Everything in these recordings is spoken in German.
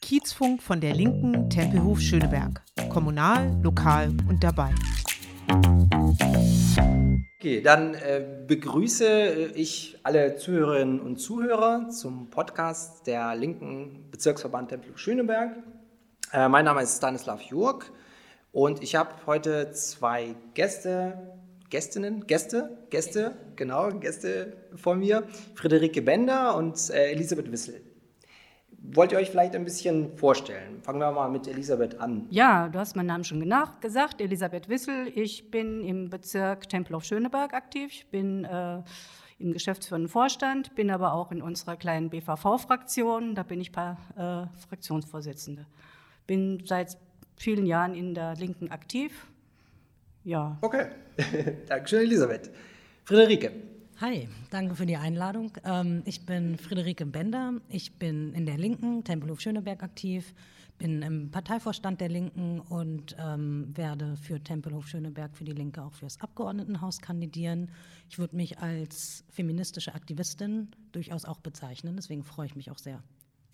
Kiezfunk von der Linken Tempelhof Schöneberg. Kommunal, lokal und dabei. Okay, dann äh, begrüße ich alle Zuhörerinnen und Zuhörer zum Podcast der linken Bezirksverband Tempelhof Schöneberg. Äh, mein Name ist Stanislav Jurk und ich habe heute zwei Gäste, Gästinnen, Gäste, Gäste, genau, Gäste vor mir, Friederike Bender und äh, Elisabeth Wissel wollt ihr euch vielleicht ein bisschen vorstellen? Fangen wir mal mit Elisabeth an. Ja, du hast meinen Namen schon gesagt, Elisabeth Wissel. Ich bin im Bezirk Tempelhof-Schöneberg aktiv. Ich bin äh, im geschäftsführenden Vorstand, bin aber auch in unserer kleinen BVV-Fraktion. Da bin ich paar, äh, Fraktionsvorsitzende. Bin seit vielen Jahren in der Linken aktiv. Ja. Okay, Dankeschön, Elisabeth. Friederike. Hi, danke für die Einladung. Ähm, ich bin Friederike Bender. Ich bin in der Linken, Tempelhof Schöneberg aktiv, bin im Parteivorstand der Linken und ähm, werde für Tempelhof Schöneberg für die Linke auch fürs Abgeordnetenhaus kandidieren. Ich würde mich als feministische Aktivistin durchaus auch bezeichnen. Deswegen freue ich mich auch sehr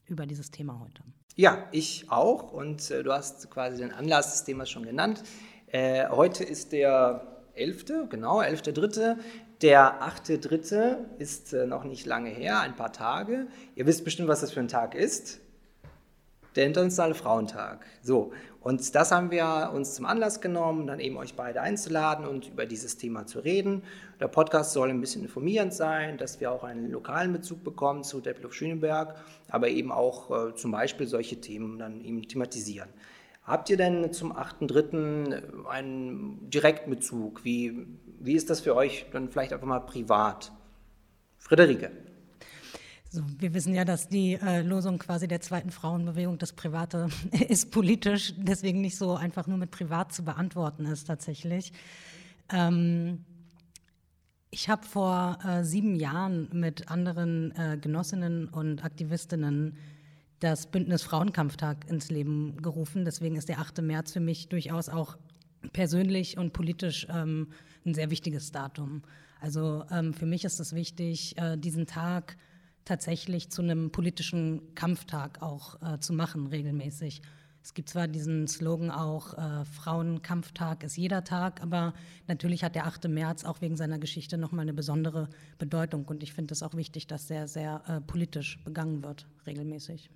über dieses Thema heute. Ja, ich auch. Und äh, du hast quasi den Anlass des Themas schon genannt. Äh, heute ist der 11., genau, 11.3. Der 8.3. ist äh, noch nicht lange her, ein paar Tage. Ihr wisst bestimmt, was das für ein Tag ist. Der Internationale Frauentag. So, und das haben wir uns zum Anlass genommen, dann eben euch beide einzuladen und über dieses Thema zu reden. Der Podcast soll ein bisschen informierend sein, dass wir auch einen lokalen Bezug bekommen zu Deppelhof Schöneberg, aber eben auch äh, zum Beispiel solche Themen dann eben thematisieren. Habt ihr denn zum 8.3. einen Direktbezug? Wie, wie ist das für euch dann vielleicht einfach mal privat? Friederike. So, wir wissen ja, dass die äh, Losung quasi der zweiten Frauenbewegung, das Private ist politisch, deswegen nicht so einfach nur mit Privat zu beantworten ist tatsächlich. Ähm, ich habe vor äh, sieben Jahren mit anderen äh, Genossinnen und Aktivistinnen das Bündnis Frauenkampftag ins Leben gerufen. Deswegen ist der 8. März für mich durchaus auch persönlich und politisch ähm, ein sehr wichtiges Datum. Also ähm, für mich ist es wichtig, äh, diesen Tag tatsächlich zu einem politischen Kampftag auch äh, zu machen, regelmäßig. Es gibt zwar diesen Slogan auch, äh, Frauenkampftag ist jeder Tag, aber natürlich hat der 8. März auch wegen seiner Geschichte nochmal eine besondere Bedeutung. Und ich finde es auch wichtig, dass der sehr äh, politisch begangen wird, regelmäßig.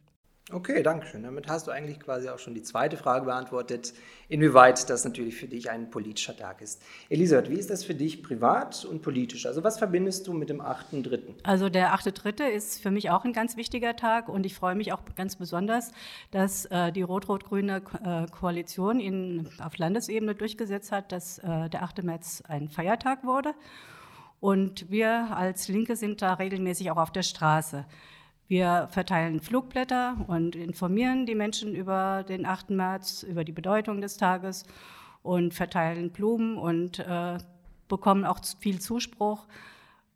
Okay, danke schön. Damit hast du eigentlich quasi auch schon die zweite Frage beantwortet, inwieweit das natürlich für dich ein politischer Tag ist. Elisabeth, wie ist das für dich privat und politisch? Also was verbindest du mit dem 8.3.? Also der 8.3. ist für mich auch ein ganz wichtiger Tag und ich freue mich auch ganz besonders, dass äh, die rot-rot-grüne äh, Koalition in, auf Landesebene durchgesetzt hat, dass äh, der 8. März ein Feiertag wurde. Und wir als Linke sind da regelmäßig auch auf der Straße. Wir verteilen Flugblätter und informieren die Menschen über den 8. März, über die Bedeutung des Tages und verteilen Blumen und äh, bekommen auch viel Zuspruch.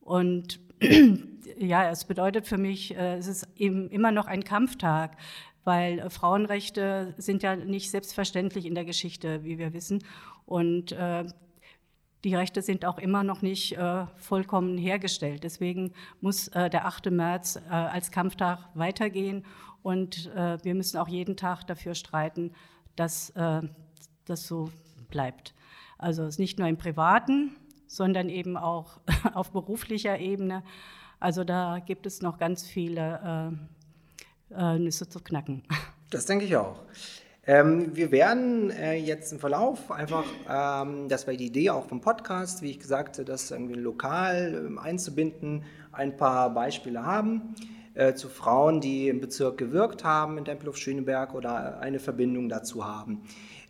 Und ja, es bedeutet für mich, äh, es ist eben immer noch ein Kampftag, weil äh, Frauenrechte sind ja nicht selbstverständlich in der Geschichte, wie wir wissen. Und äh, die Rechte sind auch immer noch nicht äh, vollkommen hergestellt. Deswegen muss äh, der 8. März äh, als Kampftag weitergehen und äh, wir müssen auch jeden Tag dafür streiten, dass äh, das so bleibt. Also es ist nicht nur im Privaten, sondern eben auch auf beruflicher Ebene. Also da gibt es noch ganz viele äh, Nüsse zu knacken. Das denke ich auch. Ähm, wir werden äh, jetzt im Verlauf einfach, ähm, das war die Idee auch vom Podcast, wie ich gesagt habe, das irgendwie lokal ähm, einzubinden, ein paar Beispiele haben äh, zu Frauen, die im Bezirk gewirkt haben in Tempelhof Schöneberg oder eine Verbindung dazu haben.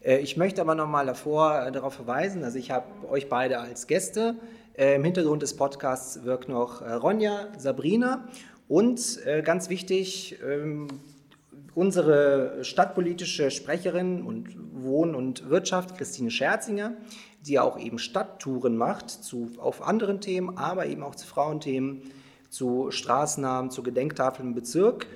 Äh, ich möchte aber nochmal davor äh, darauf verweisen, also ich habe euch beide als Gäste. Äh, Im Hintergrund des Podcasts wirkt noch äh, Ronja, Sabrina und ganz wichtig, ähm, unsere stadtpolitische Sprecherin und Wohn- und Wirtschaft, Christine Scherzinger, die auch eben Stadttouren macht zu, auf anderen Themen, aber eben auch zu Frauenthemen, zu Straßennamen, zu Gedenktafeln im Bezirk.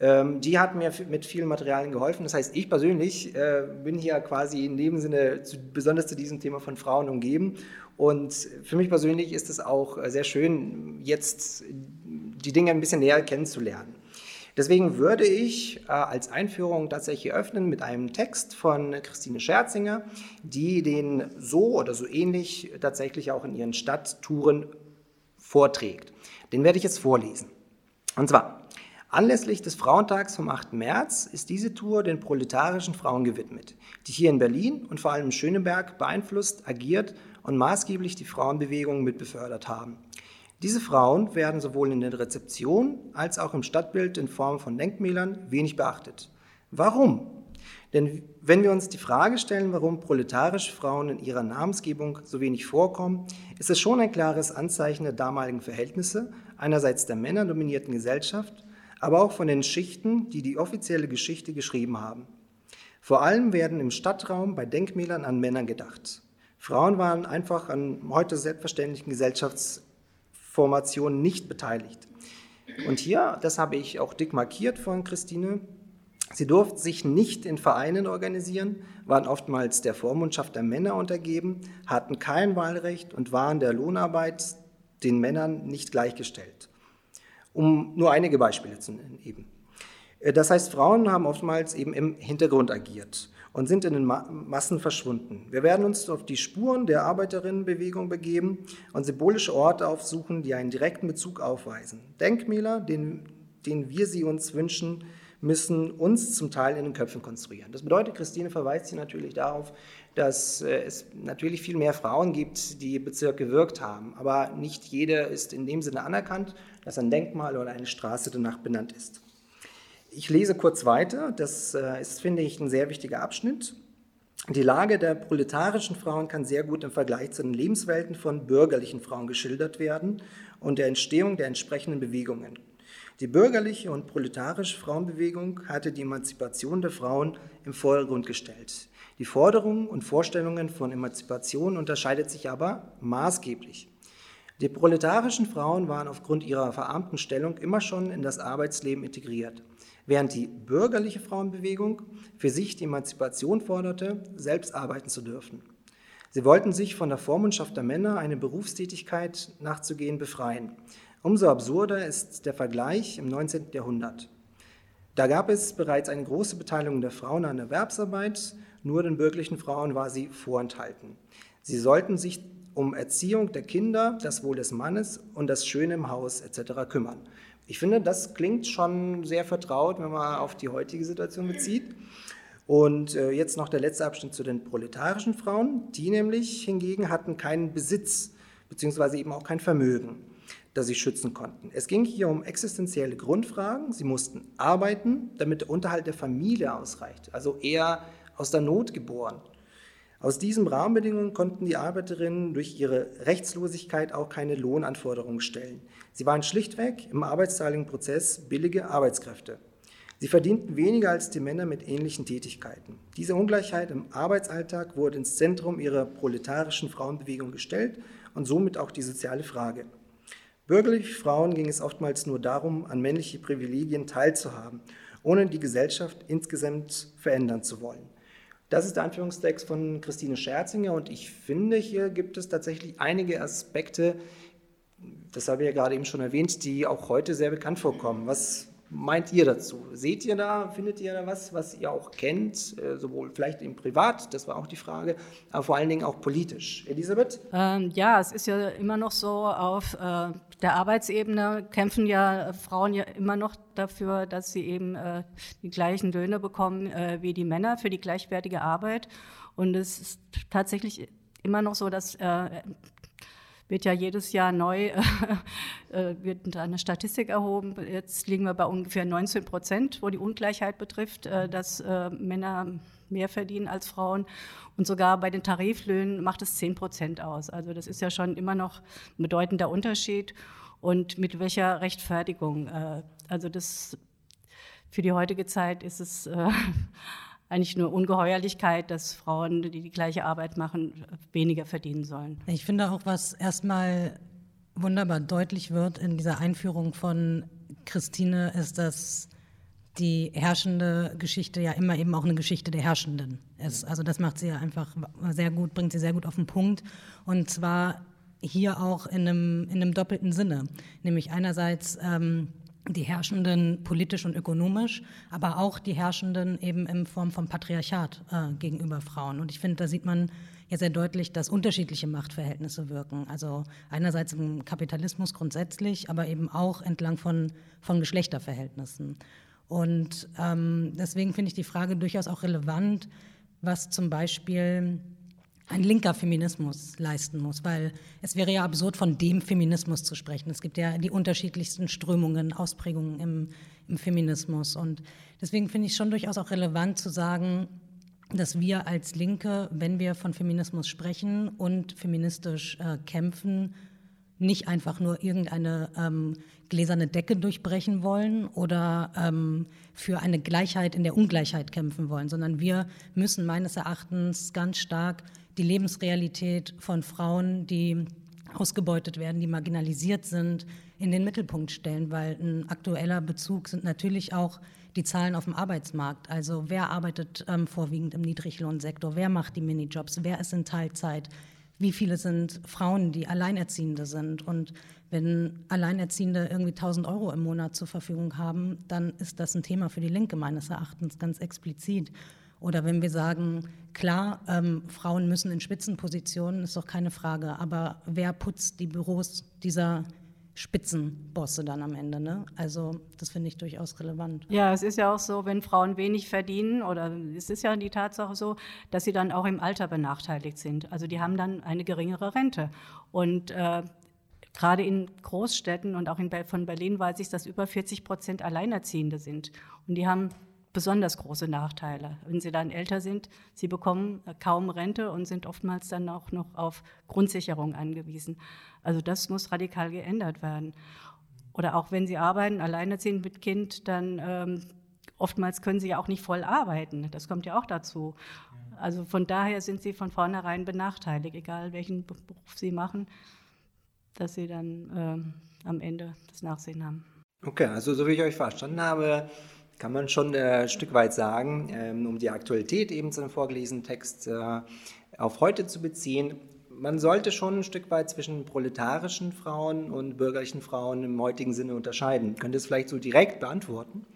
Ähm, die hat mir mit vielen Materialien geholfen. Das heißt, ich persönlich äh, bin hier quasi in dem Sinne zu, besonders zu diesem Thema von Frauen umgeben. Und für mich persönlich ist es auch sehr schön, jetzt die Dinge ein bisschen näher kennenzulernen. Deswegen würde ich äh, als Einführung tatsächlich öffnen mit einem Text von Christine Scherzinger, die den so oder so ähnlich tatsächlich auch in ihren Stadttouren vorträgt. Den werde ich jetzt vorlesen. Und zwar, Anlässlich des Frauentags vom 8. März ist diese Tour den proletarischen Frauen gewidmet, die hier in Berlin und vor allem in Schöneberg beeinflusst, agiert und maßgeblich die Frauenbewegung mitbefördert haben. Diese Frauen werden sowohl in der Rezeption als auch im Stadtbild in Form von Denkmälern wenig beachtet. Warum? Denn wenn wir uns die Frage stellen, warum proletarische Frauen in ihrer Namensgebung so wenig vorkommen, ist es schon ein klares Anzeichen der damaligen Verhältnisse, einerseits der männerdominierten Gesellschaft, aber auch von den Schichten, die die offizielle Geschichte geschrieben haben. Vor allem werden im Stadtraum bei Denkmälern an Männer gedacht. Frauen waren einfach an heute selbstverständlichen Gesellschafts Formation nicht beteiligt. Und hier, das habe ich auch dick markiert von Christine, sie durften sich nicht in Vereinen organisieren, waren oftmals der Vormundschaft der Männer untergeben, hatten kein Wahlrecht und waren der Lohnarbeit den Männern nicht gleichgestellt. Um nur einige Beispiele zu nennen eben. Das heißt, Frauen haben oftmals eben im Hintergrund agiert und sind in den Massen verschwunden. Wir werden uns auf die Spuren der Arbeiterinnenbewegung begeben und symbolische Orte aufsuchen, die einen direkten Bezug aufweisen. Denkmäler, denen, denen wir sie uns wünschen, müssen uns zum Teil in den Köpfen konstruieren. Das bedeutet, Christine verweist hier natürlich darauf, dass äh, es natürlich viel mehr Frauen gibt, die Bezirk gewirkt haben, aber nicht jede ist in dem Sinne anerkannt, dass ein Denkmal oder eine Straße danach benannt ist. Ich lese kurz weiter. Das äh, ist, finde ich, ein sehr wichtiger Abschnitt. Die Lage der proletarischen Frauen kann sehr gut im Vergleich zu den Lebenswelten von bürgerlichen Frauen geschildert werden und der Entstehung der entsprechenden Bewegungen. Die bürgerliche und proletarische Frauenbewegung hatte die Emanzipation der Frauen im Vordergrund gestellt. Die Forderungen und Vorstellungen von Emanzipation unterscheidet sich aber maßgeblich. Die proletarischen Frauen waren aufgrund ihrer verarmten Stellung immer schon in das Arbeitsleben integriert während die bürgerliche Frauenbewegung für sich die Emanzipation forderte, selbst arbeiten zu dürfen. Sie wollten sich von der Vormundschaft der Männer, eine Berufstätigkeit nachzugehen, befreien. Umso absurder ist der Vergleich im 19. Jahrhundert. Da gab es bereits eine große Beteiligung der Frauen an Erwerbsarbeit, nur den bürgerlichen Frauen war sie vorenthalten. Sie sollten sich um Erziehung der Kinder, das Wohl des Mannes und das Schöne im Haus etc. kümmern. Ich finde, das klingt schon sehr vertraut, wenn man auf die heutige Situation bezieht. Und äh, jetzt noch der letzte Abschnitt zu den proletarischen Frauen. Die nämlich hingegen hatten keinen Besitz, beziehungsweise eben auch kein Vermögen, das sie schützen konnten. Es ging hier um existenzielle Grundfragen. Sie mussten arbeiten, damit der Unterhalt der Familie ausreicht, also eher aus der Not geboren. Aus diesen Rahmenbedingungen konnten die Arbeiterinnen durch ihre Rechtslosigkeit auch keine Lohnanforderungen stellen. Sie waren schlichtweg im arbeitsteiligen Prozess billige Arbeitskräfte. Sie verdienten weniger als die Männer mit ähnlichen Tätigkeiten. Diese Ungleichheit im Arbeitsalltag wurde ins Zentrum ihrer proletarischen Frauenbewegung gestellt und somit auch die soziale Frage. Bürgerliche Frauen ging es oftmals nur darum, an männliche Privilegien teilzuhaben, ohne die Gesellschaft insgesamt verändern zu wollen. Das ist der Anführungstext von Christine Scherzinger und ich finde, hier gibt es tatsächlich einige Aspekte, das habe ich ja gerade eben schon erwähnt, die auch heute sehr bekannt vorkommen. Was meint ihr dazu? Seht ihr da, findet ihr da was, was ihr auch kennt, äh, sowohl vielleicht im Privat, das war auch die Frage, aber vor allen Dingen auch politisch? Elisabeth? Ähm, ja, es ist ja immer noch so auf äh, der Arbeitsebene kämpfen ja Frauen ja immer noch dafür, dass sie eben äh, die gleichen Löhne bekommen äh, wie die Männer für die gleichwertige Arbeit. Und es ist tatsächlich immer noch so, dass äh, wird ja jedes Jahr neu äh, wird eine Statistik erhoben. Jetzt liegen wir bei ungefähr 19 Prozent, wo die Ungleichheit betrifft, äh, dass äh, Männer mehr verdienen als Frauen. Und sogar bei den Tariflöhnen macht es 10 Prozent aus. Also das ist ja schon immer noch ein bedeutender Unterschied. Und mit welcher Rechtfertigung? Äh, also das für die heutige Zeit ist es äh, eigentlich nur Ungeheuerlichkeit, dass Frauen, die die gleiche Arbeit machen, weniger verdienen sollen. Ich finde auch, was erstmal wunderbar deutlich wird in dieser Einführung von Christine, ist, dass die herrschende Geschichte ja immer eben auch eine Geschichte der Herrschenden ist. Also das macht sie ja einfach sehr gut, bringt sie sehr gut auf den Punkt. Und zwar hier auch in einem, in einem doppelten Sinne, nämlich einerseits ähm, die Herrschenden politisch und ökonomisch, aber auch die Herrschenden eben in Form von Patriarchat äh, gegenüber Frauen. Und ich finde, da sieht man ja sehr deutlich, dass unterschiedliche Machtverhältnisse wirken. Also einerseits im Kapitalismus grundsätzlich, aber eben auch entlang von, von Geschlechterverhältnissen. Und ähm, deswegen finde ich die Frage durchaus auch relevant, was zum Beispiel ein linker Feminismus leisten muss, weil es wäre ja absurd, von dem Feminismus zu sprechen. Es gibt ja die unterschiedlichsten Strömungen, Ausprägungen im, im Feminismus. Und deswegen finde ich schon durchaus auch relevant zu sagen, dass wir als Linke, wenn wir von Feminismus sprechen und feministisch äh, kämpfen, nicht einfach nur irgendeine ähm, gläserne Decke durchbrechen wollen oder ähm, für eine Gleichheit in der Ungleichheit kämpfen wollen, sondern wir müssen meines Erachtens ganz stark die Lebensrealität von Frauen, die ausgebeutet werden, die marginalisiert sind, in den Mittelpunkt stellen, weil ein aktueller Bezug sind natürlich auch die Zahlen auf dem Arbeitsmarkt. Also wer arbeitet ähm, vorwiegend im Niedriglohnsektor, wer macht die Minijobs, wer ist in Teilzeit, wie viele sind Frauen, die Alleinerziehende sind. Und wenn Alleinerziehende irgendwie 1000 Euro im Monat zur Verfügung haben, dann ist das ein Thema für die Linke meines Erachtens ganz explizit. Oder wenn wir sagen, klar, ähm, Frauen müssen in Spitzenpositionen, ist doch keine Frage, aber wer putzt die Büros dieser Spitzenbosse dann am Ende. Ne? Also das finde ich durchaus relevant. Ja, es ist ja auch so, wenn Frauen wenig verdienen, oder es ist ja die Tatsache so, dass sie dann auch im Alter benachteiligt sind. Also die haben dann eine geringere Rente. Und äh, gerade in Großstädten und auch in, von Berlin weiß ich, dass über 40 Prozent Alleinerziehende sind. Und die haben besonders große Nachteile. Wenn sie dann älter sind, sie bekommen kaum Rente und sind oftmals dann auch noch auf Grundsicherung angewiesen. Also das muss radikal geändert werden. Oder auch wenn sie arbeiten, alleinerziehend mit Kind, dann ähm, oftmals können sie ja auch nicht voll arbeiten. Das kommt ja auch dazu. Also von daher sind sie von vornherein benachteiligt, egal welchen Beruf sie machen, dass sie dann ähm, am Ende das Nachsehen haben. Okay, also so wie ich euch verstanden habe, kann man schon äh, ein Stück weit sagen, ähm, um die Aktualität eben zu dem vorgelesenen Text äh, auf heute zu beziehen. Man sollte schon ein Stück weit zwischen proletarischen Frauen und bürgerlichen Frauen im heutigen Sinne unterscheiden. Könnt ihr es vielleicht so direkt beantworten?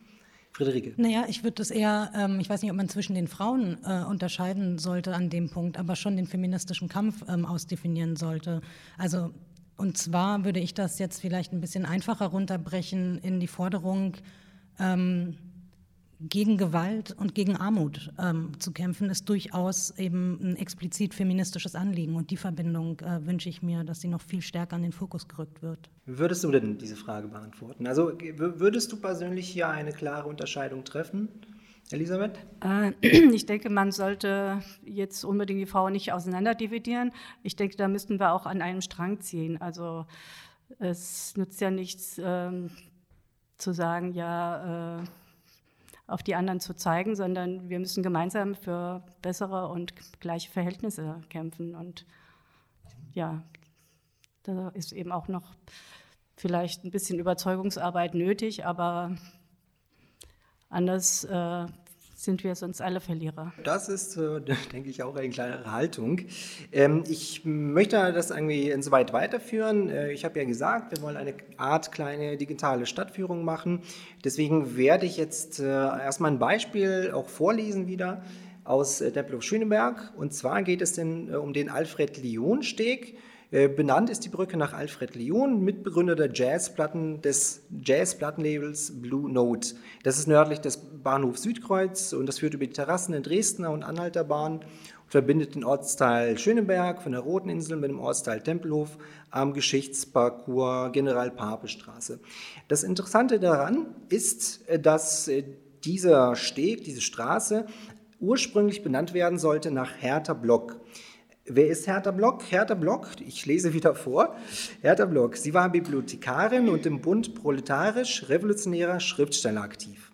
Friederike. Naja, ich würde das eher, ähm, ich weiß nicht, ob man zwischen den Frauen äh, unterscheiden sollte an dem Punkt, aber schon den feministischen Kampf ähm, ausdefinieren sollte. Also, und zwar würde ich das jetzt vielleicht ein bisschen einfacher runterbrechen in die Forderung, ähm, gegen Gewalt und gegen Armut ähm, zu kämpfen, ist durchaus eben ein explizit feministisches Anliegen. Und die Verbindung äh, wünsche ich mir, dass sie noch viel stärker an den Fokus gerückt wird. Würdest du denn diese Frage beantworten? Also würdest du persönlich hier eine klare Unterscheidung treffen? Elisabeth? Äh, ich denke, man sollte jetzt unbedingt die Frauen nicht auseinanderdividieren. Ich denke, da müssten wir auch an einem Strang ziehen. Also es nützt ja nichts ähm, zu sagen, ja, äh, auf die anderen zu zeigen, sondern wir müssen gemeinsam für bessere und gleiche Verhältnisse kämpfen. Und ja, da ist eben auch noch vielleicht ein bisschen Überzeugungsarbeit nötig, aber anders äh, sind wir sonst alle Verlierer. Das ist, äh, denke ich, auch eine klare Haltung. Ähm, ich möchte das irgendwie insoweit weiterführen. Äh, ich habe ja gesagt, wir wollen eine Art kleine digitale Stadtführung machen. Deswegen werde ich jetzt äh, erstmal ein Beispiel auch vorlesen wieder aus Tempelhof-Schöneberg. Und zwar geht es denn um den Alfred-Lyon-Steg. Äh, benannt ist die Brücke nach Alfred Lyon, Mitbegründer der Jazzplatten des Jazzplattenlabels Blue Note. Das ist nördlich des Bahnhofs Südkreuz und das führt über die Terrassen in Dresdner und Anhalter Bahn und verbindet den Ortsteil Schöneberg von der Roten Insel mit dem Ortsteil Tempelhof am Geschichtsparcours General-Pape-Straße. Das Interessante daran ist, äh, dass äh, dieser Steg, diese Straße ursprünglich benannt werden sollte nach Hertha Block. Wer ist Hertha Block? Hertha Block, ich lese wieder vor. Hertha Block, sie war Bibliothekarin und im Bund proletarisch-revolutionärer Schriftsteller aktiv.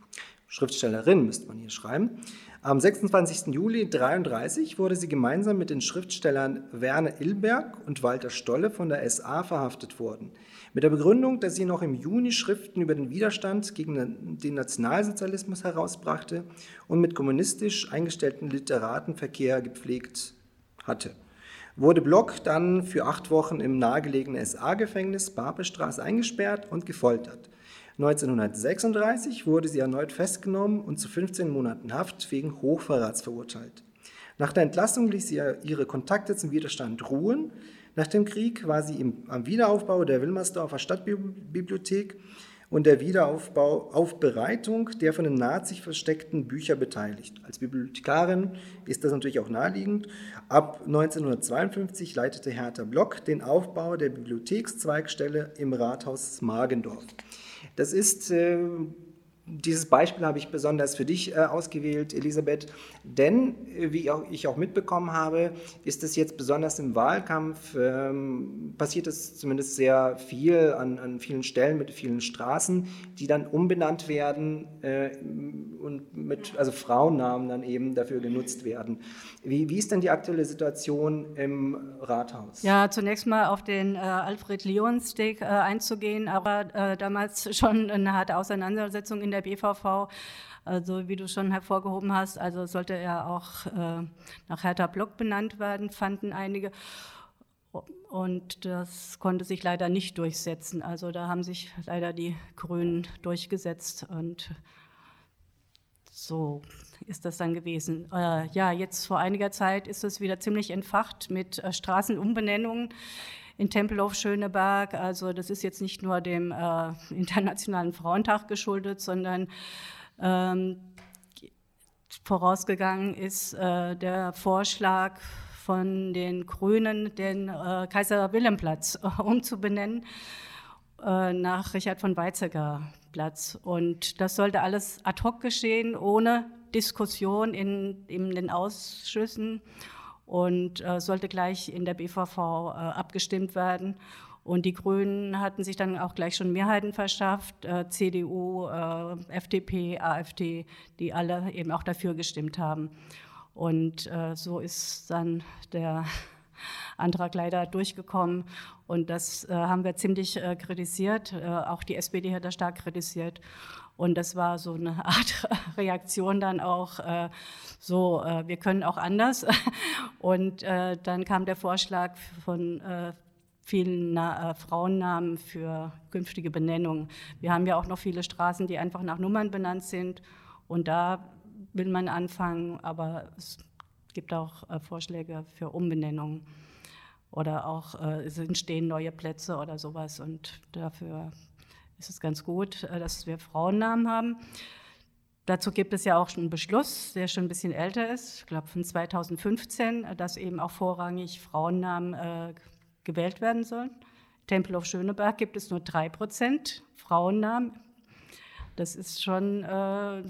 Schriftstellerin müsste man hier schreiben. Am 26. Juli 1933 wurde sie gemeinsam mit den Schriftstellern Werner Ilberg und Walter Stolle von der SA verhaftet worden. Mit der Begründung, dass sie noch im Juni Schriften über den Widerstand gegen den Nationalsozialismus herausbrachte und mit kommunistisch eingestellten Literaten Verkehr gepflegt hatte. wurde Block dann für acht Wochen im nahegelegenen SA-Gefängnis Barbestraße eingesperrt und gefoltert. 1936 wurde sie erneut festgenommen und zu 15 Monaten Haft wegen Hochverrats verurteilt. Nach der Entlassung ließ sie ihre Kontakte zum Widerstand ruhen. Nach dem Krieg war sie im, am Wiederaufbau der Wilmersdorfer Stadtbibliothek und der Wiederaufbereitung der von den Nazis versteckten Bücher beteiligt. Als Bibliothekarin ist das natürlich auch naheliegend. Ab 1952 leitete Hertha Block den Aufbau der Bibliothekszweigstelle im Rathaus Magendorf. Das ist äh, dieses Beispiel habe ich besonders für dich äh, ausgewählt, Elisabeth, denn, äh, wie ich auch mitbekommen habe, ist es jetzt besonders im Wahlkampf, ähm, passiert es zumindest sehr viel an, an, vielen Stellen mit vielen Straßen, die dann umbenannt werden äh, und mit, also Frauennamen dann eben dafür genutzt werden. Wie, wie ist denn die aktuelle Situation im Rathaus? Ja, zunächst mal auf den äh, Alfred Leonsteg äh, einzugehen, aber äh, damals schon eine harte Auseinandersetzung in der BVV. Also wie du schon hervorgehoben hast, also sollte er auch äh, nach Hertha Block benannt werden, fanden einige. Und das konnte sich leider nicht durchsetzen. Also da haben sich leider die Grünen durchgesetzt und so ist das dann gewesen. Äh, ja, jetzt vor einiger Zeit ist es wieder ziemlich entfacht mit äh, Straßenumbenennungen in Tempelhof Schöneberg. Also das ist jetzt nicht nur dem äh, Internationalen Frauentag geschuldet, sondern ähm, vorausgegangen ist äh, der Vorschlag von den Grünen, den äh, Kaiser Wilhelm Platz umzubenennen äh, nach Richard von Weizsäcker Platz. Und das sollte alles ad hoc geschehen, ohne Diskussion in, in den Ausschüssen und äh, sollte gleich in der BVV äh, abgestimmt werden. Und die Grünen hatten sich dann auch gleich schon Mehrheiten verschafft, äh, CDU, äh, FDP, AfD, die alle eben auch dafür gestimmt haben. Und äh, so ist dann der Antrag leider durchgekommen. Und das äh, haben wir ziemlich kritisiert. auch die SPD hat das stark kritisiert. Und das war so eine Art Reaktion dann auch, äh, so, äh, wir können auch anders. Und äh, dann kam der Vorschlag von äh, vielen Na äh, Frauennamen für künftige Benennungen. Wir haben ja auch noch viele Straßen, die einfach nach Nummern benannt sind. Und da will man anfangen, aber es gibt auch äh, Vorschläge für Umbenennungen oder auch es entstehen neue Plätze oder sowas. Und dafür ist es ganz gut, äh, dass wir Frauennamen haben. Dazu gibt es ja auch schon einen Beschluss, der schon ein bisschen älter ist, ich glaube von 2015, dass eben auch vorrangig Frauennamen äh, gewählt werden sollen. Tempelhof Schöneberg gibt es nur drei Prozent Frauennamen. Das ist schon äh,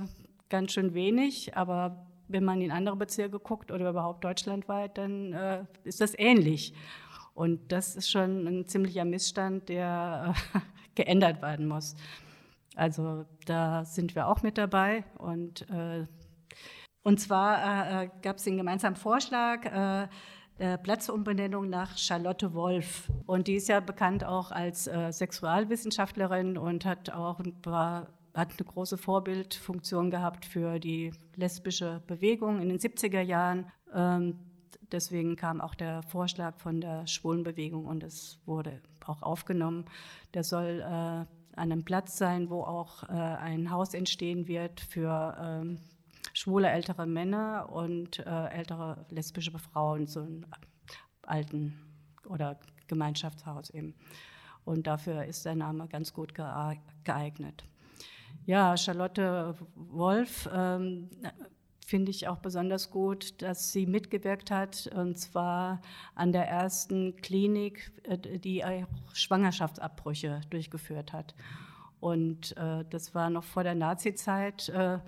ganz schön wenig, aber wenn man in andere Bezirke guckt oder überhaupt deutschlandweit, dann äh, ist das ähnlich. Und das ist schon ein ziemlicher Missstand, der äh, geändert werden muss. Also da sind wir auch mit dabei und äh, und zwar äh, gab es den gemeinsamen Vorschlag äh, Platzumbenennung nach Charlotte Wolf. Und die ist ja bekannt auch als äh, Sexualwissenschaftlerin und hat auch ein paar, hat eine große Vorbildfunktion gehabt für die lesbische Bewegung in den 70er Jahren. Ähm, deswegen kam auch der Vorschlag von der Schwulenbewegung und es wurde auch aufgenommen. Der soll äh, an einem Platz sein, wo auch äh, ein Haus entstehen wird für ähm, schwule ältere Männer und äh, ältere lesbische Frauen, so ein alten oder Gemeinschaftshaus eben. Und dafür ist der Name ganz gut geeignet. Ja, Charlotte Wolf ähm, finde ich auch besonders gut, dass sie mitgewirkt hat, und zwar an der ersten Klinik, äh, die Schwangerschaftsabbrüche durchgeführt hat. Und äh, das war noch vor der Nazizeit, äh,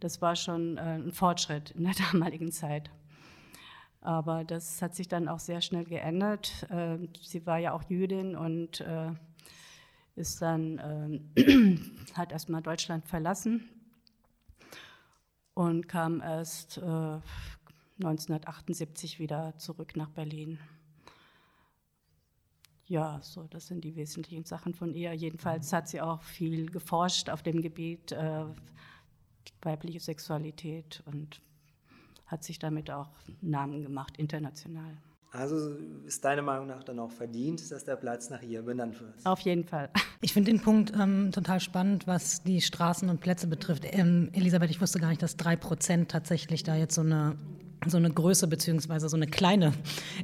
das war schon äh, ein Fortschritt in der damaligen Zeit. Aber das hat sich dann auch sehr schnell geändert. Äh, sie war ja auch Jüdin und äh, ist dann, hat erstmal Deutschland verlassen und kam erst äh, 1978 wieder zurück nach Berlin. Ja, so, das sind die wesentlichen Sachen von ihr. Jedenfalls hat sie auch viel geforscht auf dem Gebiet äh, weibliche Sexualität und hat sich damit auch Namen gemacht, international. Also ist deiner Meinung nach dann auch verdient, dass der Platz nach ihr benannt wird? Auf jeden Fall. Ich finde den Punkt ähm, total spannend, was die Straßen und Plätze betrifft. Ähm, Elisabeth, ich wusste gar nicht, dass drei Prozent tatsächlich da jetzt so eine so eine Größe beziehungsweise so eine kleine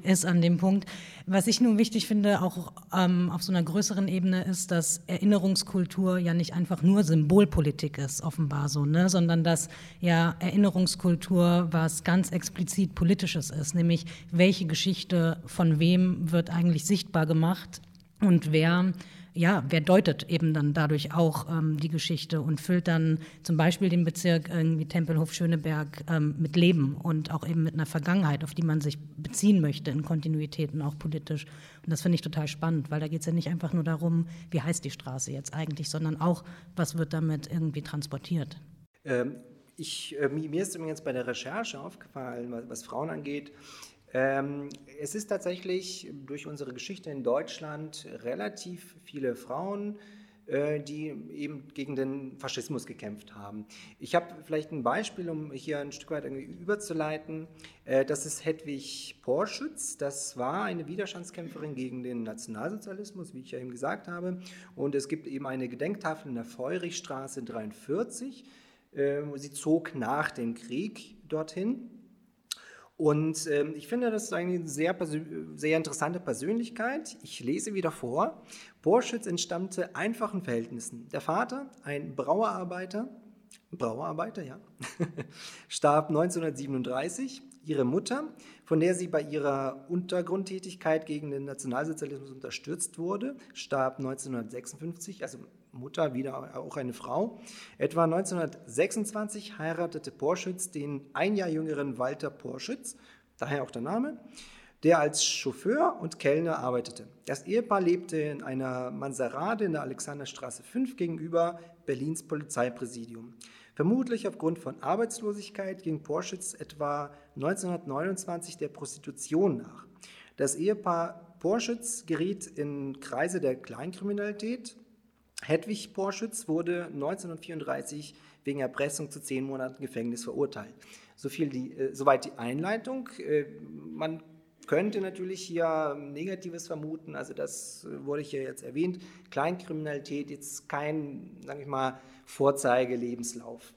ist an dem Punkt. Was ich nun wichtig finde, auch ähm, auf so einer größeren Ebene, ist, dass Erinnerungskultur ja nicht einfach nur Symbolpolitik ist, offenbar so, ne? sondern dass ja Erinnerungskultur was ganz explizit Politisches ist, nämlich welche Geschichte von wem wird eigentlich sichtbar gemacht und wer ja, wer deutet eben dann dadurch auch ähm, die Geschichte und füllt dann zum Beispiel den Bezirk irgendwie Tempelhof-Schöneberg ähm, mit Leben und auch eben mit einer Vergangenheit, auf die man sich beziehen möchte in Kontinuitäten, auch politisch. Und das finde ich total spannend, weil da geht es ja nicht einfach nur darum, wie heißt die Straße jetzt eigentlich, sondern auch, was wird damit irgendwie transportiert. Ähm, ich, äh, mir ist übrigens bei der Recherche aufgefallen, was, was Frauen angeht, ähm, es ist tatsächlich durch unsere Geschichte in Deutschland relativ viele Frauen, äh, die eben gegen den Faschismus gekämpft haben. Ich habe vielleicht ein Beispiel, um hier ein Stück weit überzuleiten. Äh, das ist Hedwig Porschütz. Das war eine Widerstandskämpferin gegen den Nationalsozialismus, wie ich ja eben gesagt habe. Und es gibt eben eine Gedenktafel in der Feurigstraße 43. Äh, sie zog nach dem Krieg dorthin und ähm, ich finde, das ist eine sehr, sehr interessante Persönlichkeit. Ich lese wieder vor. Borschütz entstammte einfachen Verhältnissen. Der Vater, ein Brauerarbeiter, Brauerarbeiter, ja, starb 1937. Ihre Mutter, von der sie bei ihrer Untergrundtätigkeit gegen den Nationalsozialismus unterstützt wurde, starb 1956, also Mutter, wieder auch eine Frau. Etwa 1926 heiratete Porschütz den ein Jahr jüngeren Walter Porschütz, daher auch der Name, der als Chauffeur und Kellner arbeitete. Das Ehepaar lebte in einer Mansarade in der Alexanderstraße 5 gegenüber Berlins Polizeipräsidium. Vermutlich aufgrund von Arbeitslosigkeit ging Porschütz etwa 1929 der Prostitution nach. Das Ehepaar Porschütz geriet in Kreise der Kleinkriminalität Hedwig Porschütz wurde 1934 wegen Erpressung zu zehn Monaten Gefängnis verurteilt. So die, äh, soweit die Einleitung. Äh, man könnte natürlich hier Negatives vermuten, also das äh, wurde hier jetzt erwähnt, Kleinkriminalität, jetzt kein, sage ich mal, Vorzeigelebenslauf.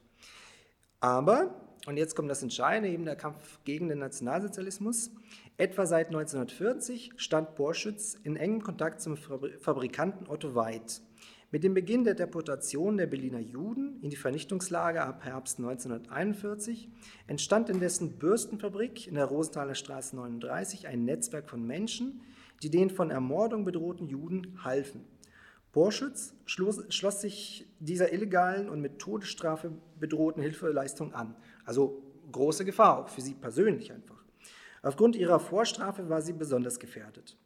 Aber, und jetzt kommt das Entscheidende, eben der Kampf gegen den Nationalsozialismus, etwa seit 1940 stand Porschütz in engem Kontakt zum Fabrikanten Otto Weid. Mit dem Beginn der Deportation der Berliner Juden in die Vernichtungslager ab Herbst 1941 entstand in dessen Bürstenfabrik in der Rosenthaler Straße 39 ein Netzwerk von Menschen, die den von Ermordung bedrohten Juden halfen. Borschütz schloss, schloss sich dieser illegalen und mit Todesstrafe bedrohten Hilfeleistung an. Also große Gefahr, auch für sie persönlich einfach. Aufgrund ihrer Vorstrafe war sie besonders gefährdet.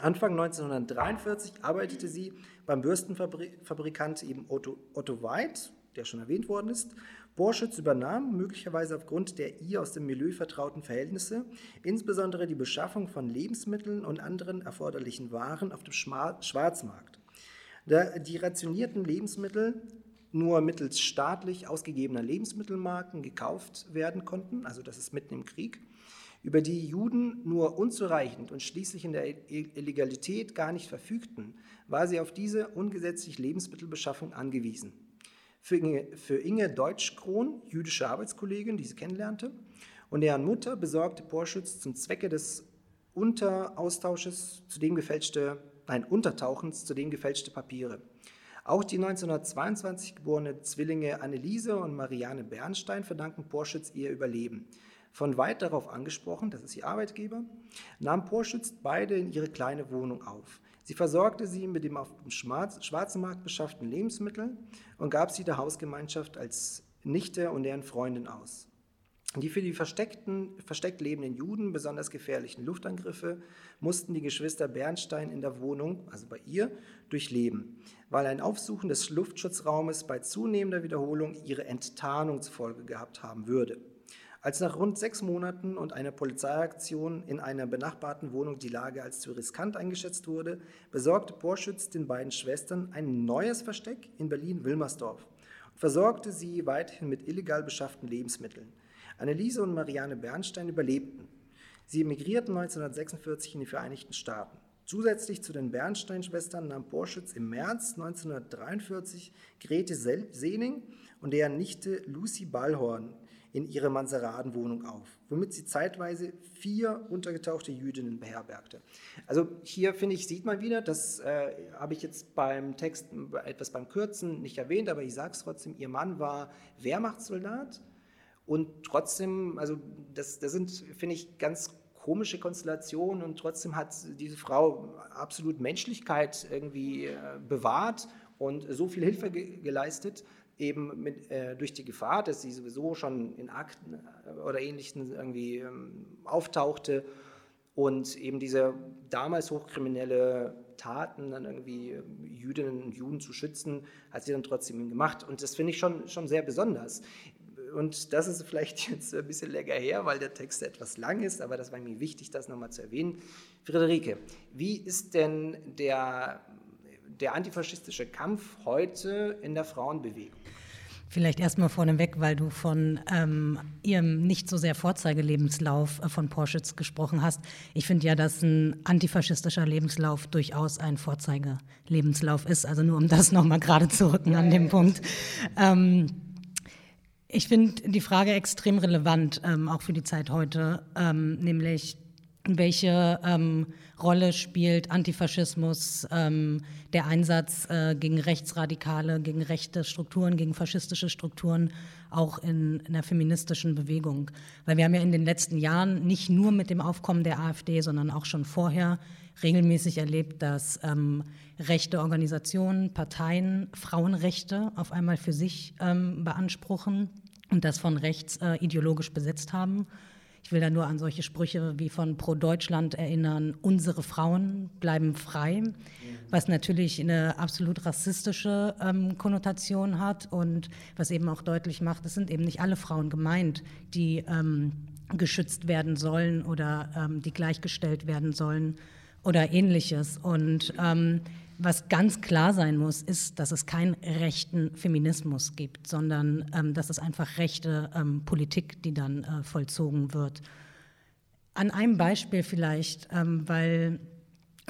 Anfang 1943 arbeitete sie beim Bürstenfabrikant eben Otto, Otto Weid, der schon erwähnt worden ist. Borschütz übernahm, möglicherweise aufgrund der ihr aus dem Milieu vertrauten Verhältnisse, insbesondere die Beschaffung von Lebensmitteln und anderen erforderlichen Waren auf dem Schwarzmarkt. Da die rationierten Lebensmittel nur mittels staatlich ausgegebener Lebensmittelmarken gekauft werden konnten, also das ist mitten im Krieg, über die Juden nur unzureichend und schließlich in der Illegalität gar nicht verfügten, war sie auf diese ungesetzliche Lebensmittelbeschaffung angewiesen. Für Inge, für Inge Deutschkron, jüdische Arbeitskollegin, die sie kennenlernte, und deren Mutter besorgte Porschütz zum Zwecke des Unteraustausches zudem gefälschte, nein, Untertauchens zudem gefälschte Papiere. Auch die 1922 geborene Zwillinge Anneliese und Marianne Bernstein verdanken Porschütz ihr Überleben. Von weit darauf angesprochen, das ist ihr Arbeitgeber, nahm Porschütz beide in ihre kleine Wohnung auf. Sie versorgte sie mit dem auf dem schwarzen Markt beschafften Lebensmitteln und gab sie der Hausgemeinschaft als Nichte und deren Freundin aus. Die für die versteckten, versteckt lebenden Juden besonders gefährlichen Luftangriffe mussten die Geschwister Bernstein in der Wohnung, also bei ihr, durchleben, weil ein Aufsuchen des Luftschutzraumes bei zunehmender Wiederholung ihre Enttarnung zur Folge gehabt haben würde. Als nach rund sechs Monaten und einer Polizeiaktion in einer benachbarten Wohnung die Lage als zu riskant eingeschätzt wurde, besorgte Porschütz den beiden Schwestern ein neues Versteck in Berlin-Wilmersdorf und versorgte sie weiterhin mit illegal beschafften Lebensmitteln. Anneliese und Marianne Bernstein überlebten. Sie emigrierten 1946 in die Vereinigten Staaten. Zusätzlich zu den Bernstein-Schwestern nahm Porschütz im März 1943 Grete Sening und deren Nichte Lucy Ballhorn in ihre Manseradenwohnung auf, womit sie zeitweise vier untergetauchte Jüdinnen beherbergte. Also hier finde ich, sieht man wieder, das äh, habe ich jetzt beim Text etwas beim Kürzen nicht erwähnt, aber ich sage es trotzdem, ihr Mann war Wehrmachtssoldat und trotzdem, also das, das sind, finde ich, ganz komische Konstellationen und trotzdem hat diese Frau absolut Menschlichkeit irgendwie äh, bewahrt und so viel Hilfe ge geleistet eben mit, äh, durch die Gefahr, dass sie sowieso schon in Akten äh, oder Ähnlichem irgendwie ähm, auftauchte und eben diese damals hochkriminelle Taten, dann irgendwie ähm, Jüdinnen und Juden zu schützen, hat sie dann trotzdem gemacht. Und das finde ich schon, schon sehr besonders. Und das ist vielleicht jetzt ein bisschen länger her, weil der Text etwas lang ist, aber das war mir wichtig, das nochmal zu erwähnen. Friederike, wie ist denn der der antifaschistische Kampf heute in der Frauenbewegung? Vielleicht erstmal vorneweg, weil du von ähm, ihrem nicht so sehr Vorzeigelebenslauf äh, von Porschütz gesprochen hast. Ich finde ja, dass ein antifaschistischer Lebenslauf durchaus ein Vorzeigelebenslauf ist. Also nur um das nochmal gerade zu rücken an dem Punkt. Ähm, ich finde die Frage extrem relevant, ähm, auch für die Zeit heute, ähm, nämlich welche ähm, Rolle spielt Antifaschismus, ähm, der Einsatz äh, gegen Rechtsradikale, gegen rechte Strukturen, gegen faschistische Strukturen, auch in, in der feministischen Bewegung. Weil wir haben ja in den letzten Jahren nicht nur mit dem Aufkommen der AfD, sondern auch schon vorher regelmäßig erlebt, dass ähm, rechte Organisationen, Parteien Frauenrechte auf einmal für sich ähm, beanspruchen und das von rechts äh, ideologisch besetzt haben. Ich will da nur an solche Sprüche wie von Pro Deutschland erinnern, unsere Frauen bleiben frei, was natürlich eine absolut rassistische ähm, Konnotation hat und was eben auch deutlich macht, es sind eben nicht alle Frauen gemeint, die ähm, geschützt werden sollen oder ähm, die gleichgestellt werden sollen oder ähnliches. Und ähm, was ganz klar sein muss, ist, dass es keinen rechten Feminismus gibt, sondern ähm, dass es einfach rechte ähm, Politik, die dann äh, vollzogen wird. An einem Beispiel vielleicht, ähm, weil,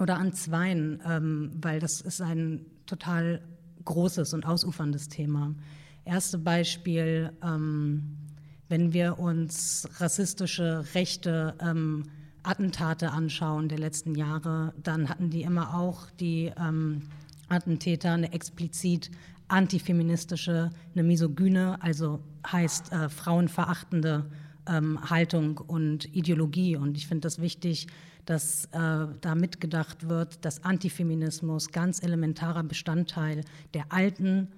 oder an zweien, ähm, weil das ist ein total großes und ausuferndes Thema. Erste Beispiel, ähm, wenn wir uns rassistische, rechte ähm, Attentate anschauen der letzten Jahre, dann hatten die immer auch die ähm, Attentäter eine explizit antifeministische, eine misogyne, also heißt äh, frauenverachtende ähm, Haltung und Ideologie. Und ich finde das wichtig, dass äh, da mitgedacht wird, dass Antifeminismus ganz elementarer Bestandteil der alten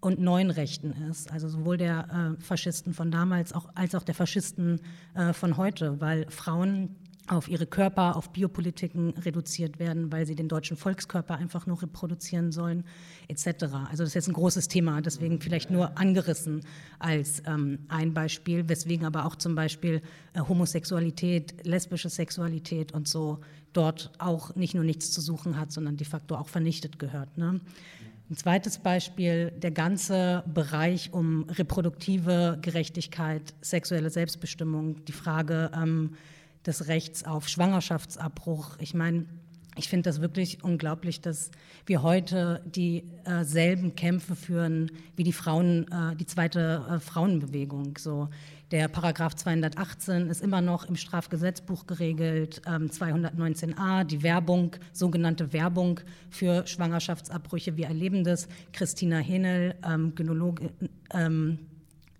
und neuen Rechten ist, also sowohl der äh, Faschisten von damals auch, als auch der Faschisten äh, von heute, weil Frauen auf ihre Körper, auf Biopolitiken reduziert werden, weil sie den deutschen Volkskörper einfach nur reproduzieren sollen, etc. Also das ist jetzt ein großes Thema, deswegen vielleicht nur angerissen als ähm, ein Beispiel, weswegen aber auch zum Beispiel äh, Homosexualität, lesbische Sexualität und so dort auch nicht nur nichts zu suchen hat, sondern de facto auch vernichtet gehört. Ne? Ein zweites Beispiel, der ganze Bereich um reproduktive Gerechtigkeit, sexuelle Selbstbestimmung, die Frage, ähm, des Rechts auf Schwangerschaftsabbruch. Ich meine, ich finde das wirklich unglaublich, dass wir heute dieselben äh, Kämpfe führen wie die Frauen, äh, die zweite äh, Frauenbewegung. So der Paragraph 218 ist immer noch im Strafgesetzbuch geregelt, ähm, 219a, die Werbung, sogenannte Werbung für Schwangerschaftsabbrüche. Wir erleben das. Christina Henel, ähm, ähm,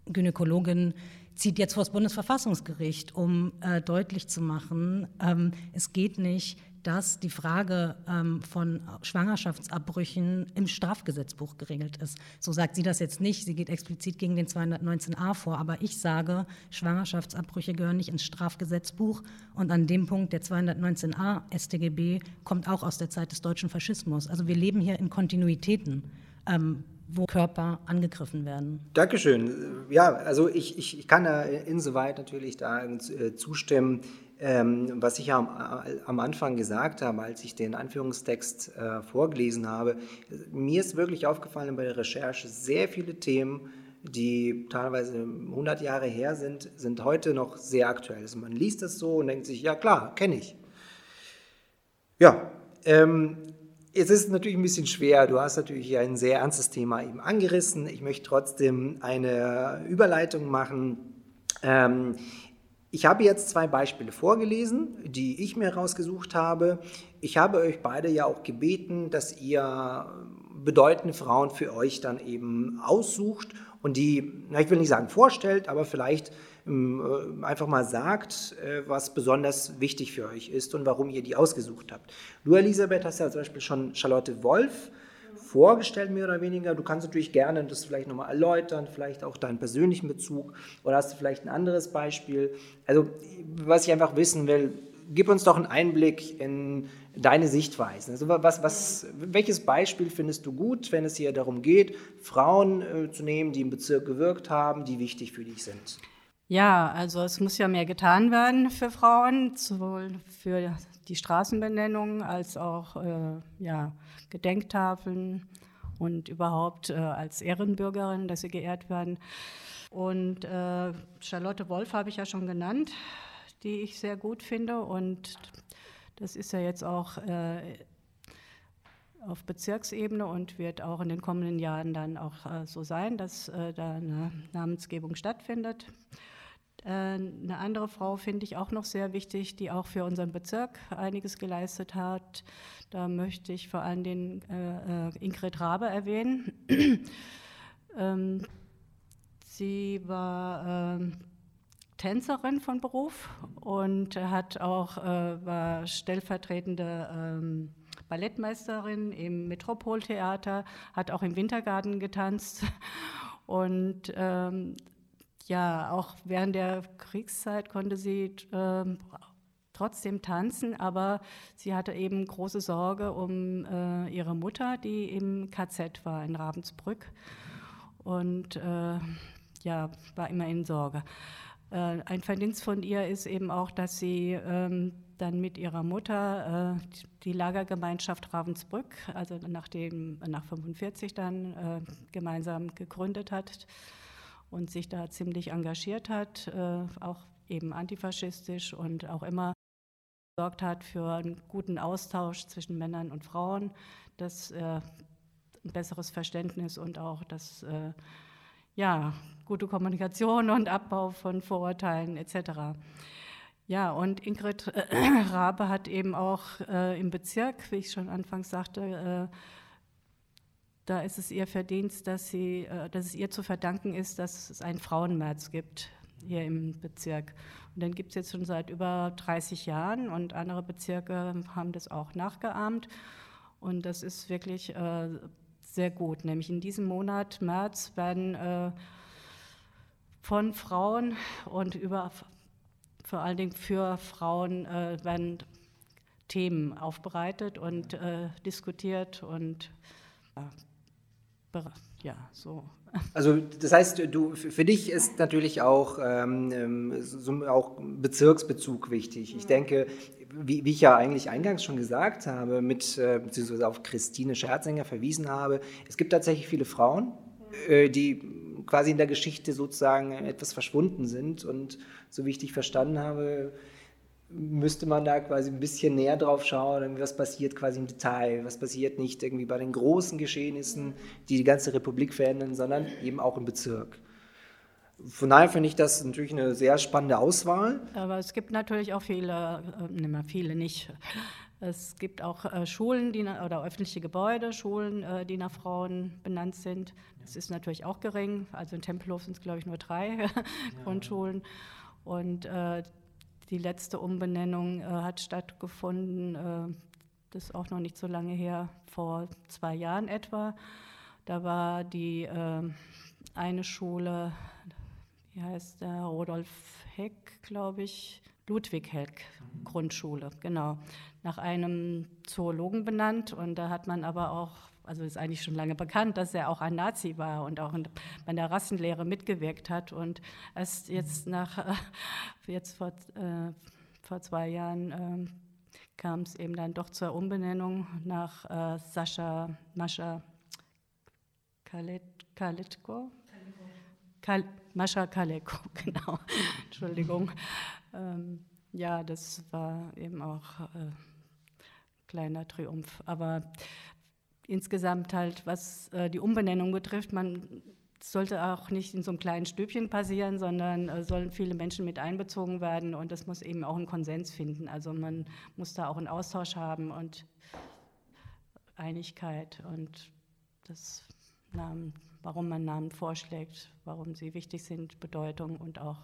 Gynäkologin zieht jetzt vor das Bundesverfassungsgericht, um äh, deutlich zu machen, ähm, es geht nicht, dass die Frage ähm, von Schwangerschaftsabbrüchen im Strafgesetzbuch geregelt ist. So sagt sie das jetzt nicht. Sie geht explizit gegen den 219a vor. Aber ich sage, Schwangerschaftsabbrüche gehören nicht ins Strafgesetzbuch. Und an dem Punkt der 219a StGB kommt auch aus der Zeit des deutschen Faschismus. Also wir leben hier in Kontinuitäten. Ähm, wo Körper angegriffen werden. Dankeschön. Ja, also ich, ich, ich kann da insoweit natürlich da äh, zustimmen, ähm, was ich am, am Anfang gesagt habe, als ich den Anführungstext äh, vorgelesen habe. Mir ist wirklich aufgefallen bei der Recherche sehr viele Themen, die teilweise 100 Jahre her sind, sind heute noch sehr aktuell. Also man liest das so und denkt sich, ja klar, kenne ich. Ja, ähm, es ist natürlich ein bisschen schwer. Du hast natürlich ein sehr ernstes Thema eben angerissen. Ich möchte trotzdem eine Überleitung machen. Ähm, ich habe jetzt zwei Beispiele vorgelesen, die ich mir rausgesucht habe. Ich habe euch beide ja auch gebeten, dass ihr bedeutende Frauen für euch dann eben aussucht und die, na, ich will nicht sagen vorstellt, aber vielleicht einfach mal sagt, äh, was besonders wichtig für euch ist und warum ihr die ausgesucht habt. Du, Elisabeth, hast ja zum Beispiel schon Charlotte Wolf vorgestellt, mehr oder weniger. Du kannst natürlich gerne das vielleicht nochmal erläutern, vielleicht auch deinen persönlichen Bezug oder hast du vielleicht ein anderes Beispiel. Also, was ich einfach wissen will, gib uns doch einen Einblick in deine Sichtweisen. Also was, was, welches Beispiel findest du gut, wenn es hier darum geht, Frauen äh, zu nehmen, die im Bezirk gewirkt haben, die wichtig für dich sind? Ja, also es muss ja mehr getan werden für Frauen, sowohl für die Straßenbenennung als auch äh, ja, Gedenktafeln und überhaupt äh, als Ehrenbürgerin, dass sie geehrt werden. Und äh, Charlotte Wolf habe ich ja schon genannt die ich sehr gut finde. Und das ist ja jetzt auch äh, auf Bezirksebene und wird auch in den kommenden Jahren dann auch äh, so sein, dass äh, da eine Namensgebung stattfindet. Äh, eine andere Frau finde ich auch noch sehr wichtig, die auch für unseren Bezirk einiges geleistet hat. Da möchte ich vor allem den äh, äh, Ingrid Rabe erwähnen. ähm, sie war ähm, Tänzerin von Beruf und hat auch, äh, war stellvertretende ähm, Ballettmeisterin im Metropoltheater, hat auch im Wintergarten getanzt und ähm, ja, auch während der Kriegszeit konnte sie ähm, trotzdem tanzen, aber sie hatte eben große Sorge um äh, ihre Mutter, die im KZ war in Ravensbrück und äh, ja, war immer in Sorge. Äh, ein Verdienst von ihr ist eben auch, dass sie ähm, dann mit ihrer Mutter äh, die Lagergemeinschaft Ravensbrück, also nach, dem, nach 45 dann äh, gemeinsam gegründet hat und sich da ziemlich engagiert hat, auch eben antifaschistisch und auch immer gesorgt hat für einen guten Austausch zwischen Männern und Frauen, das ein besseres Verständnis und auch das ja, gute Kommunikation und Abbau von Vorurteilen etc. Ja, und Ingrid äh, Rabe hat eben auch äh, im Bezirk, wie ich schon anfangs sagte, äh, da ist es ihr Verdienst, dass, sie, äh, dass es ihr zu verdanken ist, dass es einen Frauenmärz gibt hier im Bezirk. Und den gibt es jetzt schon seit über 30 Jahren und andere Bezirke haben das auch nachgeahmt. Und das ist wirklich äh, sehr gut. Nämlich in diesem Monat, März, werden äh, von Frauen und über, vor allen Dingen für Frauen äh, werden Themen aufbereitet und äh, diskutiert und äh, ja, so. Also das heißt, du, für dich ist natürlich auch, ähm, ähm, so auch Bezirksbezug wichtig. Ich denke, wie, wie, ich ja eigentlich eingangs schon gesagt habe, mit, äh, beziehungsweise auf Christine Scherzinger verwiesen habe, es gibt tatsächlich viele Frauen, äh, die quasi in der Geschichte sozusagen etwas verschwunden sind. Und so wie ich dich verstanden habe, müsste man da quasi ein bisschen näher drauf schauen, was passiert quasi im Detail, was passiert nicht irgendwie bei den großen Geschehnissen, die die ganze Republik verändern, sondern eben auch im Bezirk. Von daher finde ich das natürlich eine sehr spannende Auswahl. Aber es gibt natürlich auch viele, äh, nicht viele nicht. Es gibt auch äh, Schulen die, oder öffentliche Gebäude, Schulen, äh, die nach Frauen benannt sind. Das ist natürlich auch gering. Also in Tempelhof sind es, glaube ich, nur drei. Grundschulen. Und äh, die letzte Umbenennung äh, hat stattgefunden, äh, das ist auch noch nicht so lange her, vor zwei Jahren etwa. Da war die äh, eine Schule, wie heißt der, Rodolf Heck, glaube ich, Ludwig Heck Grundschule, genau, nach einem Zoologen benannt. Und da hat man aber auch, also ist eigentlich schon lange bekannt, dass er auch ein Nazi war und auch bei der Rassenlehre mitgewirkt hat. Und erst jetzt nach, jetzt vor, äh, vor zwei Jahren äh, kam es eben dann doch zur Umbenennung nach äh, Sascha Mascha Kalitko. Kal Mascha Kaleko, genau. Entschuldigung. Ähm, ja, das war eben auch äh, kleiner Triumph. Aber insgesamt halt, was äh, die Umbenennung betrifft, man sollte auch nicht in so einem kleinen Stübchen passieren, sondern äh, sollen viele Menschen mit einbezogen werden und das muss eben auch einen Konsens finden. Also man muss da auch einen Austausch haben und Einigkeit und das Namen, warum man Namen vorschlägt, warum sie wichtig sind, Bedeutung und auch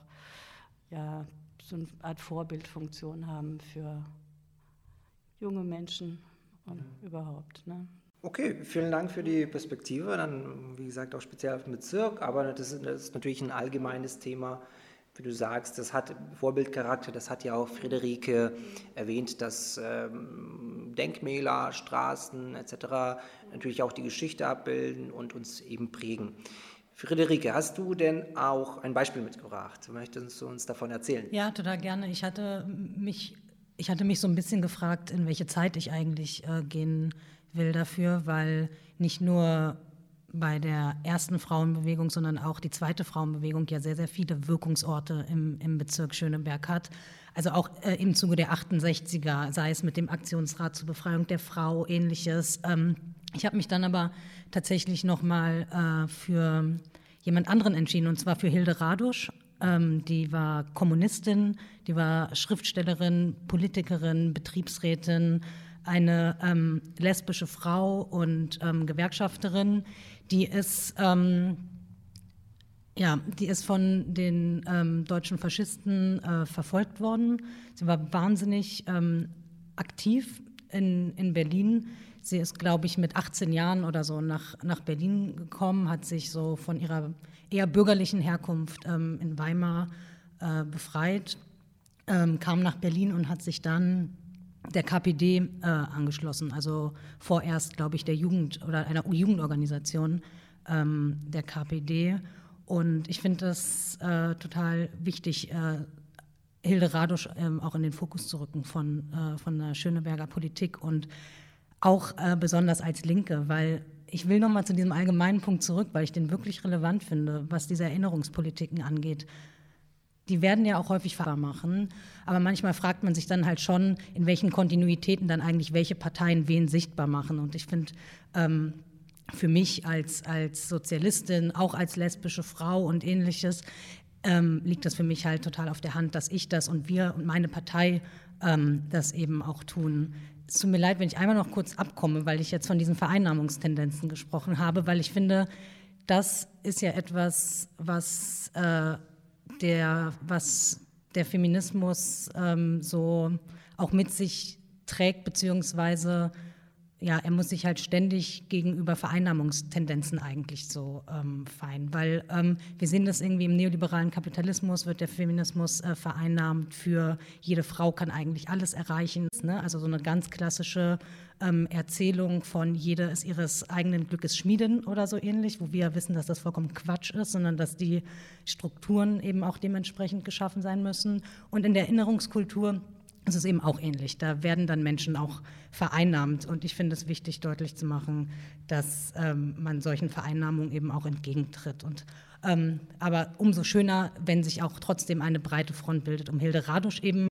ja, so eine Art Vorbildfunktion haben für junge Menschen und mhm. überhaupt. Ne? Okay, vielen Dank für die Perspektive. Dann, wie gesagt, auch speziell auf den Bezirk, aber das ist, das ist natürlich ein allgemeines Thema. Wie du sagst, das hat Vorbildcharakter, das hat ja auch Friederike erwähnt, dass ähm, Denkmäler, Straßen etc. natürlich auch die Geschichte abbilden und uns eben prägen. Friederike, hast du denn auch ein Beispiel mitgebracht? Möchtest du uns davon erzählen? Ja, total gerne. Ich hatte mich, ich hatte mich so ein bisschen gefragt, in welche Zeit ich eigentlich äh, gehen will dafür, weil nicht nur bei der ersten Frauenbewegung, sondern auch die zweite Frauenbewegung ja sehr, sehr viele Wirkungsorte im, im Bezirk Schöneberg hat. Also auch äh, im Zuge der 68er, sei es mit dem Aktionsrat zur Befreiung der Frau, ähnliches. Ähm, ich habe mich dann aber tatsächlich nochmal äh, für jemand anderen entschieden, und zwar für Hilde Radusch. Ähm, die war Kommunistin, die war Schriftstellerin, Politikerin, Betriebsrätin, eine ähm, lesbische Frau und ähm, Gewerkschafterin, die ist, ähm, ja, die ist von den ähm, deutschen Faschisten äh, verfolgt worden. Sie war wahnsinnig ähm, aktiv in, in Berlin. Sie ist, glaube ich, mit 18 Jahren oder so nach, nach Berlin gekommen, hat sich so von ihrer eher bürgerlichen Herkunft ähm, in Weimar äh, befreit, kam nach Berlin und hat sich dann der KPD äh, angeschlossen, also vorerst, glaube ich, der Jugend oder einer Jugendorganisation ähm, der KPD. Und ich finde das äh, total wichtig, äh, Hilde Radusch ähm, auch in den Fokus zu rücken von, äh, von der Schöneberger Politik und auch äh, besonders als Linke, weil ich will nochmal zu diesem allgemeinen Punkt zurück, weil ich den wirklich relevant finde, was diese Erinnerungspolitiken angeht die werden ja auch häufig fahrbar machen. Aber manchmal fragt man sich dann halt schon, in welchen Kontinuitäten dann eigentlich welche Parteien wen sichtbar machen. Und ich finde, ähm, für mich als, als Sozialistin, auch als lesbische Frau und ähnliches, ähm, liegt das für mich halt total auf der Hand, dass ich das und wir und meine Partei ähm, das eben auch tun. Es tut mir leid, wenn ich einmal noch kurz abkomme, weil ich jetzt von diesen Vereinnahmungstendenzen gesprochen habe, weil ich finde, das ist ja etwas, was äh, der, was der Feminismus ähm, so auch mit sich trägt, beziehungsweise ja, er muss sich halt ständig gegenüber Vereinnahmungstendenzen eigentlich so ähm, fein, weil ähm, wir sehen das irgendwie im neoliberalen Kapitalismus wird der Feminismus äh, vereinnahmt für jede Frau kann eigentlich alles erreichen, ne? also so eine ganz klassische ähm, Erzählung von jeder ist ihres eigenen Glückes Schmieden oder so ähnlich, wo wir wissen, dass das vollkommen Quatsch ist, sondern dass die Strukturen eben auch dementsprechend geschaffen sein müssen und in der Erinnerungskultur es ist eben auch ähnlich. Da werden dann Menschen auch vereinnahmt. Und ich finde es wichtig, deutlich zu machen, dass ähm, man solchen Vereinnahmungen eben auch entgegentritt. Und, ähm, aber umso schöner, wenn sich auch trotzdem eine breite Front bildet, um Hilde Radusch eben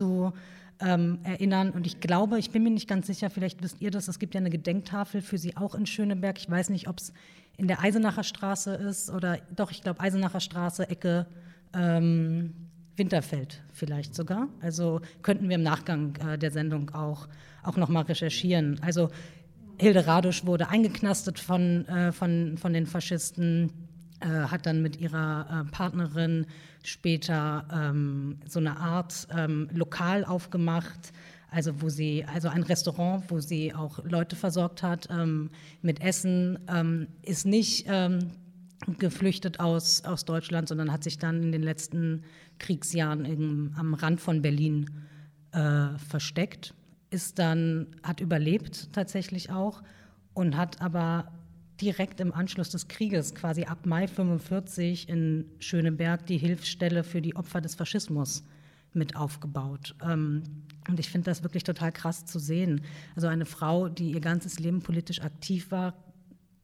zu ähm, erinnern. Und ich glaube, ich bin mir nicht ganz sicher, vielleicht wisst ihr das, es gibt ja eine Gedenktafel für sie auch in Schöneberg. Ich weiß nicht, ob es in der Eisenacher Straße ist oder doch, ich glaube, Eisenacher Straße, Ecke. Ähm, Winterfeld vielleicht sogar. Also könnten wir im Nachgang äh, der Sendung auch, auch nochmal recherchieren. Also Hilde Radusch wurde eingeknastet von, äh, von, von den Faschisten, äh, hat dann mit ihrer äh, Partnerin später ähm, so eine Art ähm, Lokal aufgemacht, also wo sie, also ein Restaurant, wo sie auch Leute versorgt hat ähm, mit Essen, ähm, ist nicht ähm, geflüchtet aus, aus Deutschland, sondern hat sich dann in den letzten Kriegsjahren im, am Rand von Berlin äh, versteckt, ist dann, hat überlebt tatsächlich auch und hat aber direkt im Anschluss des Krieges, quasi ab Mai 45 in Schöneberg, die Hilfsstelle für die Opfer des Faschismus mit aufgebaut. Ähm, und ich finde das wirklich total krass zu sehen. Also eine Frau, die ihr ganzes Leben politisch aktiv war,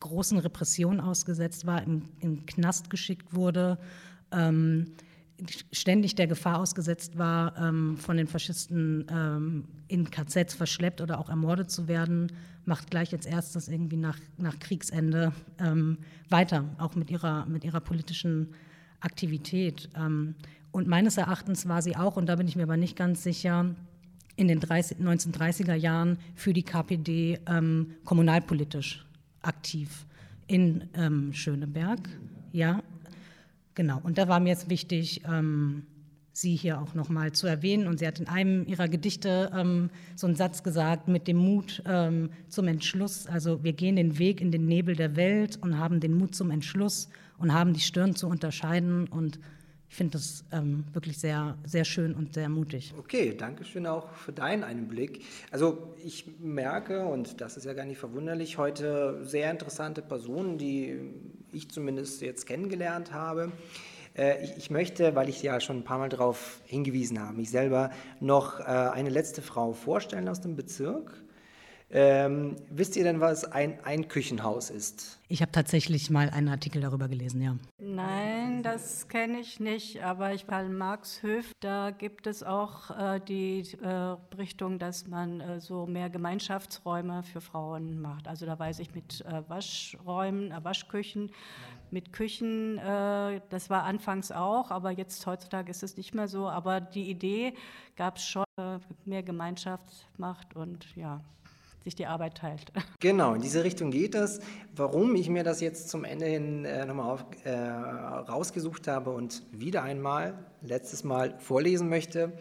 großen Repressionen ausgesetzt war, im, im Knast geschickt wurde, ähm, ständig der Gefahr ausgesetzt war, ähm, von den Faschisten ähm, in KZs verschleppt oder auch ermordet zu werden, macht gleich als erstes irgendwie nach, nach Kriegsende ähm, weiter, auch mit ihrer, mit ihrer politischen Aktivität. Ähm, und meines Erachtens war sie auch, und da bin ich mir aber nicht ganz sicher, in den 30, 1930er Jahren für die KPD ähm, kommunalpolitisch aktiv in ähm, Schöneberg. Ja, genau. Und da war mir jetzt wichtig, ähm, sie hier auch nochmal zu erwähnen. Und sie hat in einem ihrer Gedichte ähm, so einen Satz gesagt mit dem Mut ähm, zum Entschluss. Also wir gehen den Weg in den Nebel der Welt und haben den Mut zum Entschluss und haben die Stirn zu unterscheiden und ich finde das ähm, wirklich sehr, sehr schön und sehr mutig. Okay, danke schön auch für deinen Einblick. Also ich merke, und das ist ja gar nicht verwunderlich, heute sehr interessante Personen, die ich zumindest jetzt kennengelernt habe. Äh, ich, ich, möchte, weil ich ja schon ein paar Mal darauf hingewiesen habe, mich selber noch äh, eine letzte Frau vorstellen aus dem Bezirk. Ähm, wisst ihr denn, was ein Einküchenhaus ist? Ich habe tatsächlich mal einen Artikel darüber gelesen, ja. Nein, das kenne ich nicht, aber ich Karl Marx Höf, da gibt es auch äh, die äh, Richtung, dass man äh, so mehr Gemeinschaftsräume für Frauen macht. Also da weiß ich mit äh, Waschräumen, äh, Waschküchen, mit Küchen, äh, das war anfangs auch, aber jetzt heutzutage ist es nicht mehr so. Aber die Idee gab es schon, mehr Gemeinschaft macht und ja sich die Arbeit teilt. Genau, in diese Richtung geht es. Warum ich mir das jetzt zum Ende hin äh, nochmal äh, rausgesucht habe und wieder einmal, letztes Mal vorlesen möchte,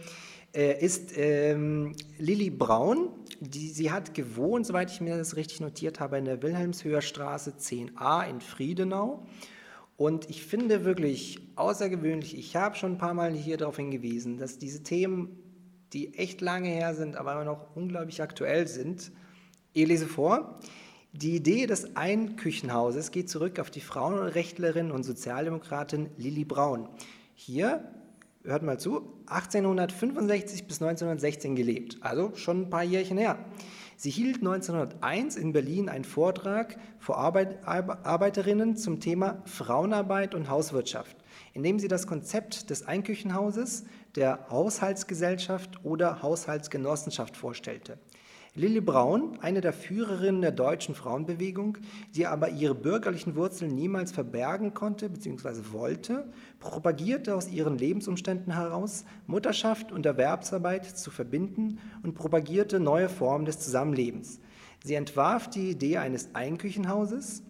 äh, ist ähm, Lilly Braun. Die, sie hat gewohnt, soweit ich mir das richtig notiert habe, in der Wilhelmshöher Straße 10a in Friedenau. Und ich finde wirklich außergewöhnlich, ich habe schon ein paar Mal hier darauf hingewiesen, dass diese Themen, die echt lange her sind, aber immer noch unglaublich aktuell sind, ich lese vor. Die Idee des Einküchenhauses geht zurück auf die Frauenrechtlerin und Sozialdemokratin Lilly Braun. Hier, hört mal zu, 1865 bis 1916 gelebt, also schon ein paar Jährchen her. Sie hielt 1901 in Berlin einen Vortrag vor Arbeit, Arbeiterinnen zum Thema Frauenarbeit und Hauswirtschaft, in dem sie das Konzept des Einküchenhauses, der Haushaltsgesellschaft oder Haushaltsgenossenschaft vorstellte. Lilly Braun, eine der Führerinnen der deutschen Frauenbewegung, die aber ihre bürgerlichen Wurzeln niemals verbergen konnte bzw. wollte, propagierte aus ihren Lebensumständen heraus, Mutterschaft und Erwerbsarbeit zu verbinden und propagierte neue Formen des Zusammenlebens. Sie entwarf die Idee eines Einküchenhauses.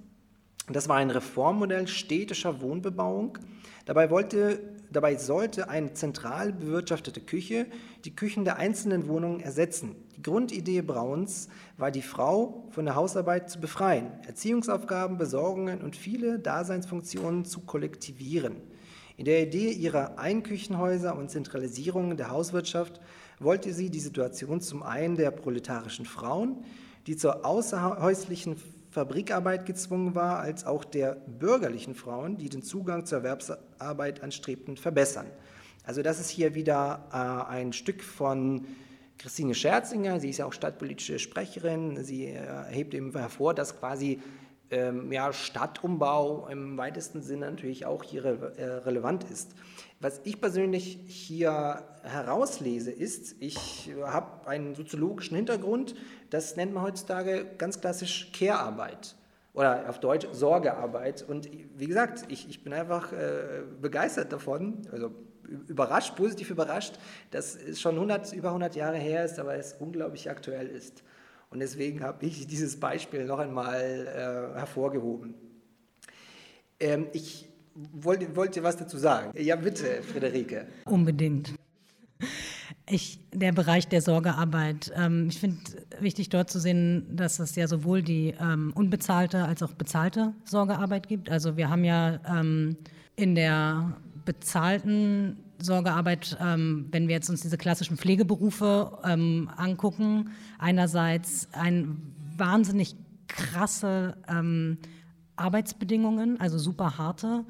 Das war ein Reformmodell städtischer Wohnbebauung. Dabei, wollte, dabei sollte eine zentral bewirtschaftete Küche die Küchen der einzelnen Wohnungen ersetzen. Grundidee Brauns war, die Frau von der Hausarbeit zu befreien, Erziehungsaufgaben, Besorgungen und viele Daseinsfunktionen zu kollektivieren. In der Idee ihrer Einküchenhäuser und Zentralisierung der Hauswirtschaft wollte sie die Situation zum einen der proletarischen Frauen, die zur außerhäuslichen Fabrikarbeit gezwungen war, als auch der bürgerlichen Frauen, die den Zugang zur Erwerbsarbeit anstrebten, verbessern. Also das ist hier wieder äh, ein Stück von Christine Scherzinger, sie ist ja auch stadtpolitische Sprecherin, sie äh, hebt eben hervor, dass quasi ähm, ja, Stadtumbau im weitesten Sinne natürlich auch hier re äh, relevant ist. Was ich persönlich hier herauslese, ist, ich habe einen soziologischen Hintergrund, das nennt man heutzutage ganz klassisch Care-Arbeit oder auf Deutsch Sorgearbeit. Und wie gesagt, ich, ich bin einfach äh, begeistert davon, also überrascht, positiv überrascht, dass es schon 100, über 100 Jahre her ist, aber es unglaublich aktuell ist. Und deswegen habe ich dieses Beispiel noch einmal äh, hervorgehoben. Ähm, ich wollte, wollte was dazu sagen. Ja, bitte, Friederike. Unbedingt. Ich, der Bereich der Sorgearbeit. Ähm, ich finde wichtig dort zu sehen, dass es ja sowohl die ähm, unbezahlte als auch bezahlte Sorgearbeit gibt. Also wir haben ja ähm, in der bezahlten Sorgearbeit, ähm, wenn wir jetzt uns diese klassischen Pflegeberufe ähm, angucken, einerseits ein wahnsinnig krasse ähm, Arbeitsbedingungen, also super harte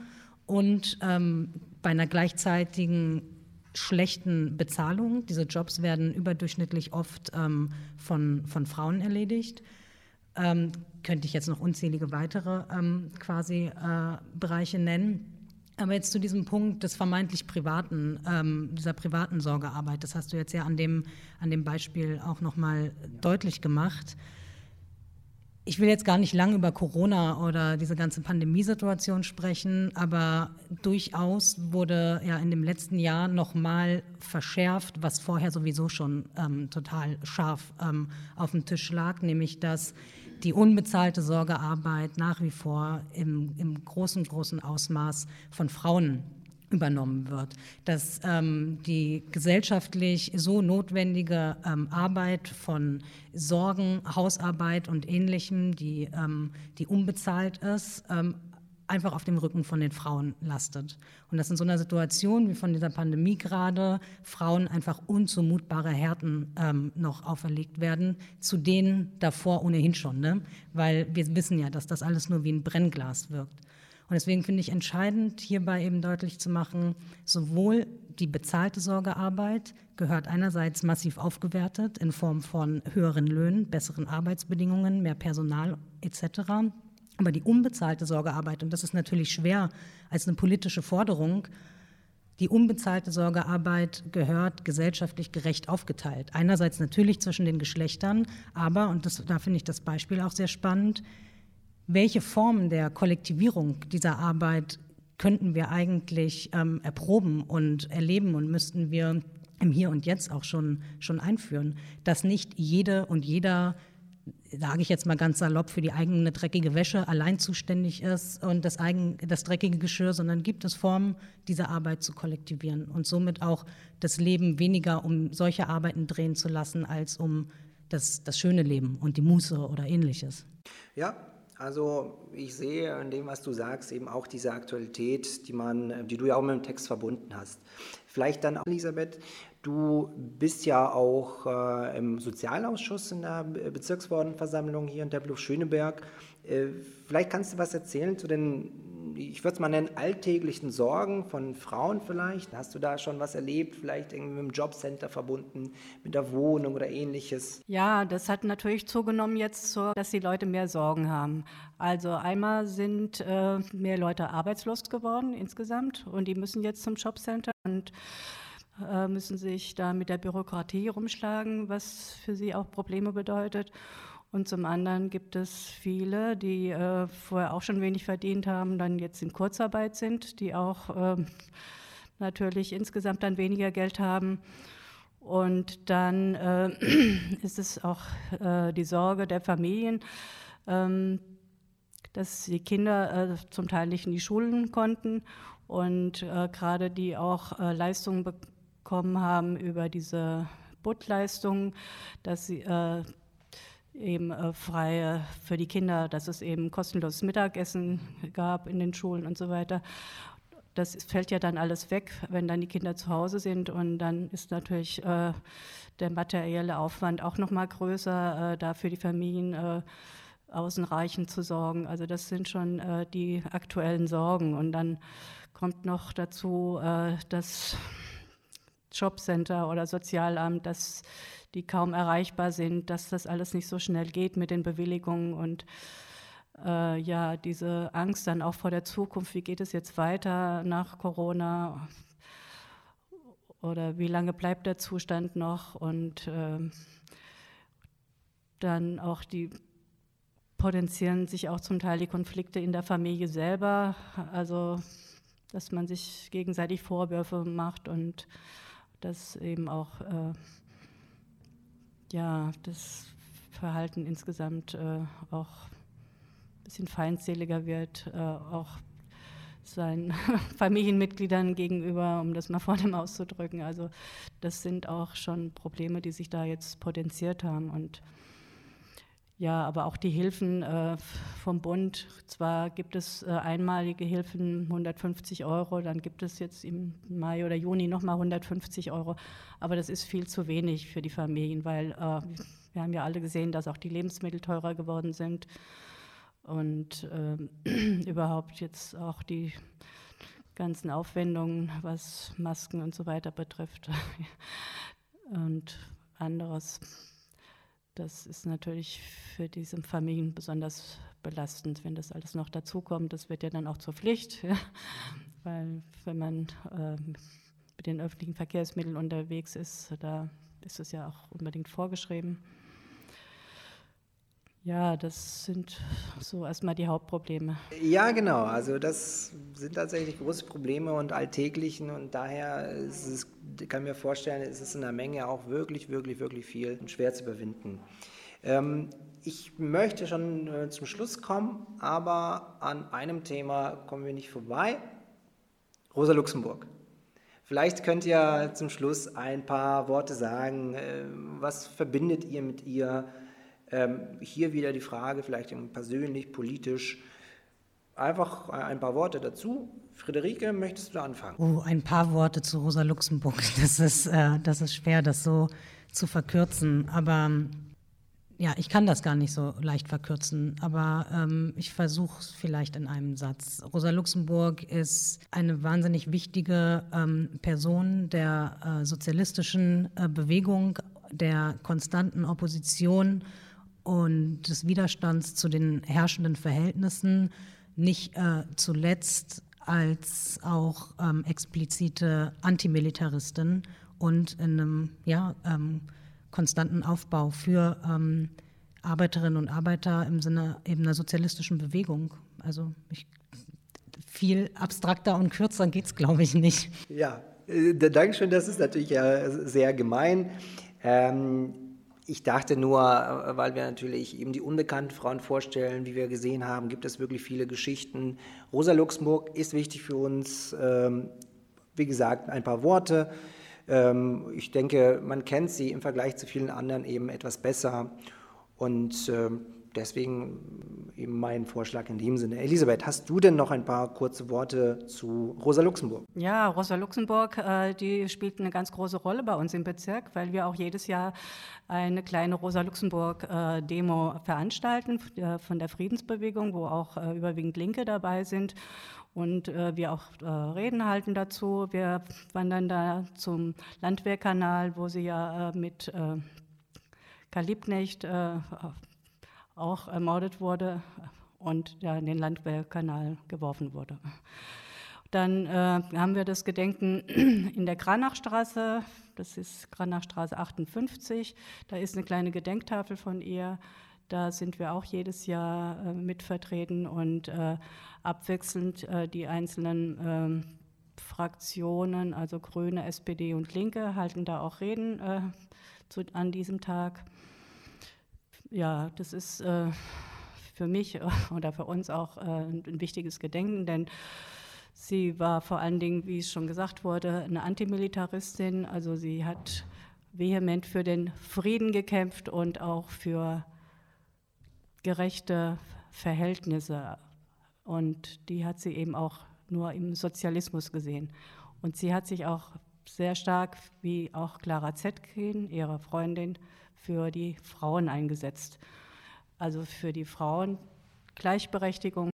und bei einer gleichzeitigen schlechten Bezahlung. Diese Jobs werden überdurchschnittlich oft ähm, von, von Frauen erledigt. Ähm, könnte ich jetzt noch unzählige weitere ähm, quasi äh, Bereiche nennen. Aber jetzt zu diesem Punkt des vermeintlich privaten, ähm, dieser privaten Sorgearbeit, das hast du jetzt ja an dem, an dem Beispiel auch nochmal deutlich gemacht. Ich will jetzt gar nicht lang über Corona oder diese ganze Pandemiesituation sprechen, aber durchaus wurde ja in dem letzten Jahr nochmal verschärft, was vorher sowieso schon ähm, total scharf ähm, auf dem Tisch lag, nämlich dass die unbezahlte Sorgearbeit nach wie vor im, im großen, großen Ausmaß von Frauen übernommen wird, dass ähm, die gesellschaftlich so notwendige ähm, Arbeit von Sorgen, Hausarbeit und Ähnlichem, die, ähm, die unbezahlt ist, ähm, einfach auf dem Rücken von den Frauen lastet. Und dass in so einer Situation wie von dieser Pandemie gerade Frauen einfach unzumutbare Härten ähm, noch auferlegt werden, zu denen davor ohnehin schon, ne? weil wir wissen ja, dass das alles nur wie ein Brennglas wirkt. Und deswegen finde ich entscheidend, hierbei eben deutlich zu machen, sowohl die bezahlte Sorgearbeit gehört einerseits massiv aufgewertet in Form von höheren Löhnen, besseren Arbeitsbedingungen, mehr Personal etc. Aber die unbezahlte Sorgearbeit, und das ist natürlich schwer als eine politische Forderung, die unbezahlte Sorgearbeit gehört gesellschaftlich gerecht aufgeteilt. Einerseits natürlich zwischen den Geschlechtern, aber, und das, da finde ich das Beispiel auch sehr spannend, welche Formen der Kollektivierung dieser Arbeit könnten wir eigentlich ähm, erproben und erleben und müssten wir im Hier und Jetzt auch schon, schon einführen, dass nicht jede und jeder sage ich jetzt mal ganz salopp, für die eigene dreckige Wäsche allein zuständig ist und das, eigen, das dreckige Geschirr, sondern gibt es Formen, diese Arbeit zu kollektivieren und somit auch das Leben weniger um solche Arbeiten drehen zu lassen, als um das, das schöne Leben und die Muße oder ähnliches. Ja, also ich sehe in dem, was du sagst, eben auch diese Aktualität, die man, die du ja auch mit dem Text verbunden hast. Vielleicht dann, Elisabeth, du bist ja auch äh, im Sozialausschuss in der Bezirksverordnetenversammlung hier in Tempelhof-Schöneberg. Äh, vielleicht kannst du was erzählen zu den ich würde es mal nennen, alltäglichen Sorgen von Frauen vielleicht? Hast du da schon was erlebt, vielleicht irgendwie mit dem Jobcenter verbunden, mit der Wohnung oder ähnliches? Ja, das hat natürlich zugenommen jetzt, dass die Leute mehr Sorgen haben. Also einmal sind äh, mehr Leute arbeitslos geworden insgesamt und die müssen jetzt zum Jobcenter und äh, müssen sich da mit der Bürokratie rumschlagen, was für sie auch Probleme bedeutet. Und zum anderen gibt es viele, die äh, vorher auch schon wenig verdient haben, dann jetzt in Kurzarbeit sind, die auch äh, natürlich insgesamt dann weniger Geld haben. Und dann äh, ist es auch äh, die Sorge der Familien, ähm, dass die Kinder äh, zum Teil nicht in die Schulen konnten und äh, gerade die auch Leistungen bekommen haben über diese BUT-Leistungen, dass sie eben äh, frei für die Kinder, dass es eben kostenloses Mittagessen gab in den Schulen und so weiter. Das fällt ja dann alles weg, wenn dann die Kinder zu Hause sind und dann ist natürlich äh, der materielle Aufwand auch noch mal größer, äh, da für die Familien äh, außenreichend zu sorgen. Also das sind schon äh, die aktuellen Sorgen und dann kommt noch dazu äh, das Jobcenter oder Sozialamt, das die kaum erreichbar sind, dass das alles nicht so schnell geht mit den Bewilligungen und äh, ja, diese Angst dann auch vor der Zukunft, wie geht es jetzt weiter nach Corona? Oder wie lange bleibt der Zustand noch? Und äh, dann auch die potenzieren sich auch zum Teil die Konflikte in der Familie selber, also dass man sich gegenseitig Vorwürfe macht und das eben auch äh, ja, das Verhalten insgesamt äh, auch ein bisschen feindseliger wird, äh, auch seinen Familienmitgliedern gegenüber, um das mal vor dem auszudrücken. Also das sind auch schon Probleme, die sich da jetzt potenziert haben und ja, aber auch die Hilfen äh, vom Bund. Zwar gibt es äh, einmalige Hilfen, 150 Euro, dann gibt es jetzt im Mai oder Juni nochmal 150 Euro, aber das ist viel zu wenig für die Familien, weil äh, wir haben ja alle gesehen, dass auch die Lebensmittel teurer geworden sind. Und ähm, überhaupt jetzt auch die ganzen Aufwendungen, was Masken und so weiter betrifft. Und anderes das ist natürlich für diese Familien besonders belastend, wenn das alles noch dazukommt. Das wird ja dann auch zur Pflicht, ja? weil wenn man äh, mit den öffentlichen Verkehrsmitteln unterwegs ist, da ist es ja auch unbedingt vorgeschrieben. Ja, das sind so erstmal die Hauptprobleme. Ja, genau. Also das sind tatsächlich große Probleme und alltäglichen und daher ist es, kann mir vorstellen, ist es in der Menge auch wirklich, wirklich, wirklich viel und schwer zu überwinden. Ähm, ich möchte schon äh, zum Schluss kommen, aber an einem Thema kommen wir nicht vorbei. Rosa Luxemburg. Vielleicht könnt ihr zum Schluss ein paar Worte sagen. Äh, was verbindet ihr mit ihr? Ähm, hier wieder die Frage, vielleicht persönlich, politisch. Einfach ein paar Worte dazu. Friederike, möchtest du anfangen? Oh, ein paar Worte zu Rosa Luxemburg. Das ist, äh, das ist schwer, das so zu verkürzen. Aber ja, ich kann das gar nicht so leicht verkürzen, aber ähm, ich versuche es vielleicht in einem Satz. Rosa Luxemburg ist eine wahnsinnig wichtige ähm, Person der äh, sozialistischen äh, Bewegung, der konstanten Opposition und des Widerstands zu den herrschenden Verhältnissen, nicht äh, zuletzt als auch ähm, explizite Antimilitaristin und in einem ja, ähm, konstanten Aufbau für ähm, Arbeiterinnen und Arbeiter im Sinne eben einer sozialistischen Bewegung. Also ich, viel abstrakter und kürzer geht es, glaube ich, nicht. Ja, äh, Dankeschön, das ist natürlich ja sehr gemein. Ähm, ich dachte nur, äh, weil wir natürlich eben die unbekannten Frauen vorstellen, wie wir gesehen haben, gibt es wirklich viele Geschichten. Rosa Luxemburg ist wichtig für uns. Ähm, wie gesagt, ein paar Worte. Ähm, ich denke, man kennt sie im Vergleich zu vielen anderen eben etwas besser. Und ähm, deswegen eben mein Vorschlag in dem Sinne. Elisabeth, hast du denn noch ein paar kurze Worte zu Rosa Luxemburg? Ja, Rosa Luxemburg, äh, die spielt eine ganz große Rolle bei uns im Bezirk, weil wir auch jedes Jahr eine kleine Rosa Luxemburg-Demo äh, veranstalten äh, von der Friedensbewegung, wo auch äh, überwiegend Linke dabei sind. Und äh, wir auch äh, Reden halten dazu. Wir wandern da zum Landwehrkanal, wo sie ja mit Karl Liebknecht auch ermordet wurde und ja, in den Landwehrkanal geworfen wurde. Dann äh, haben wir das Gedenken in der Kranachstraße, das ist Kranachstraße 58, da ist eine kleine Gedenktafel von ihr. Da sind wir auch jedes Jahr äh, mitvertreten und äh, abwechselnd äh, die einzelnen ähm, Fraktionen, also Grüne, SPD und Linke, halten da auch Reden äh, zu, an diesem Tag ja, das ist äh, für mich oder für uns auch äh, ein wichtiges Gedenken, denn sie war vor allen Dingen, wie es schon gesagt wurde, eine Antimilitaristin. Also sie hat vehement für den Frieden gekämpft und auch für gerechte Verhältnisse. Und die hat sie eben auch nur im Sozialismus gesehen. Und sie hat sich auch sehr stark, wie auch Clara Zetkin, ihre Freundin, für die Frauen eingesetzt. Also für die Frauen Gleichberechtigung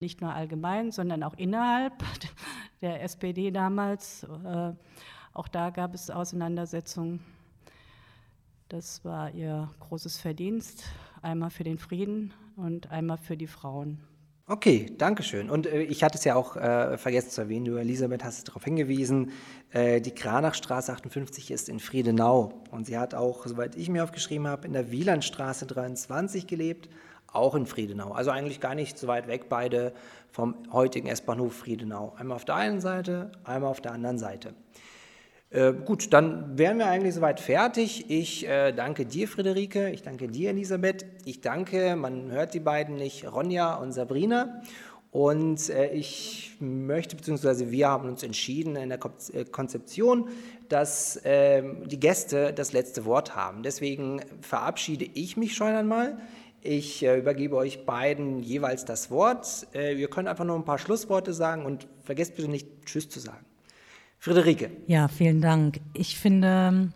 nicht nur allgemein, sondern auch innerhalb der SPD damals. Äh, auch da gab es Auseinandersetzungen. Das war ihr großes Verdienst, einmal für den Frieden und einmal für die Frauen. Okay, danke schön. Und äh, ich hatte es ja auch äh, vergessen zu erwähnen, du Elisabeth hast darauf hingewiesen, äh, die Kranachstraße 58 ist in Friedenau und sie hat auch, soweit ich mir aufgeschrieben habe, in der Wielandstraße 23 gelebt, auch in Friedenau. Also eigentlich gar nicht so weit weg, beide vom heutigen S-Bahnhof Friedenau. Einmal auf der einen Seite, einmal auf der anderen Seite. Äh, gut, dann wären wir eigentlich soweit fertig. Ich äh, danke dir, Friederike. Ich danke dir, Elisabeth. Ich danke, man hört die beiden nicht, Ronja und Sabrina. Und äh, ich möchte, beziehungsweise wir haben uns entschieden in der äh, Konzeption, dass ähm, die Gäste das letzte Wort haben. Deswegen verabschiede ich mich schon einmal. Ich übergebe euch beiden jeweils das Wort. Ihr könnt einfach nur ein paar Schlussworte sagen und vergesst bitte nicht, Tschüss zu sagen. Friederike. Ja, vielen Dank. Ich finde,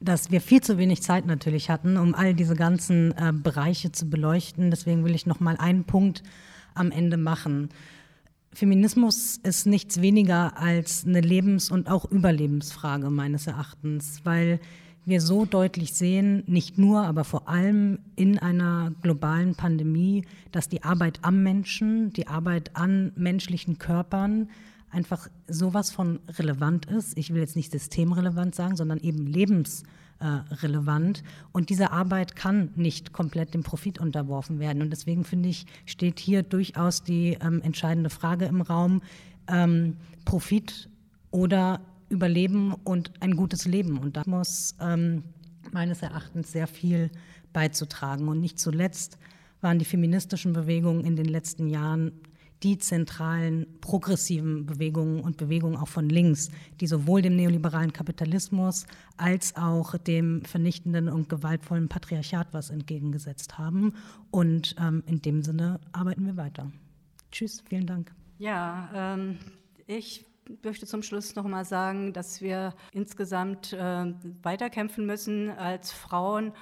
dass wir viel zu wenig Zeit natürlich hatten, um all diese ganzen äh, Bereiche zu beleuchten. Deswegen will ich noch mal einen Punkt am Ende machen. Feminismus ist nichts weniger als eine Lebens- und auch Überlebensfrage meines Erachtens, weil wir so deutlich sehen, nicht nur, aber vor allem in einer globalen Pandemie, dass die Arbeit am Menschen, die Arbeit an menschlichen Körpern einfach sowas von relevant ist. Ich will jetzt nicht systemrelevant sagen, sondern eben lebensrelevant. Und diese Arbeit kann nicht komplett dem Profit unterworfen werden. Und deswegen finde ich, steht hier durchaus die ähm, entscheidende Frage im Raum, ähm, Profit oder Überleben und ein gutes Leben. Und da muss ähm, meines Erachtens sehr viel beizutragen. Und nicht zuletzt waren die feministischen Bewegungen in den letzten Jahren die zentralen progressiven Bewegungen und Bewegungen auch von links, die sowohl dem neoliberalen Kapitalismus als auch dem vernichtenden und gewaltvollen Patriarchat was entgegengesetzt haben. Und ähm, in dem Sinne arbeiten wir weiter. Tschüss, vielen Dank. Ja, ähm, ich möchte zum Schluss noch mal sagen, dass wir insgesamt äh, weiterkämpfen müssen als Frauen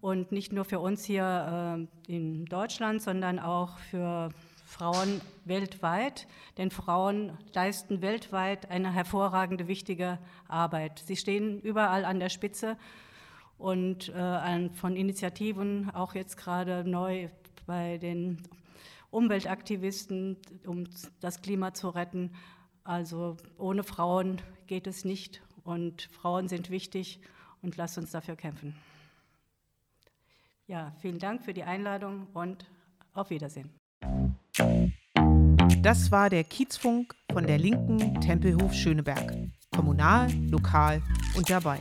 und nicht nur für uns hier äh, in Deutschland, sondern auch für Frauen weltweit, denn Frauen leisten weltweit eine hervorragende, wichtige Arbeit. Sie stehen überall an der Spitze und äh, von Initiativen, auch jetzt gerade neu bei den Umweltaktivisten, um das Klima zu retten. Also ohne Frauen geht es nicht und Frauen sind wichtig und lasst uns dafür kämpfen. Ja, vielen Dank für die Einladung und auf Wiedersehen. Das war der Kiezfunk von der linken Tempelhof Schöneberg. Kommunal, lokal und dabei.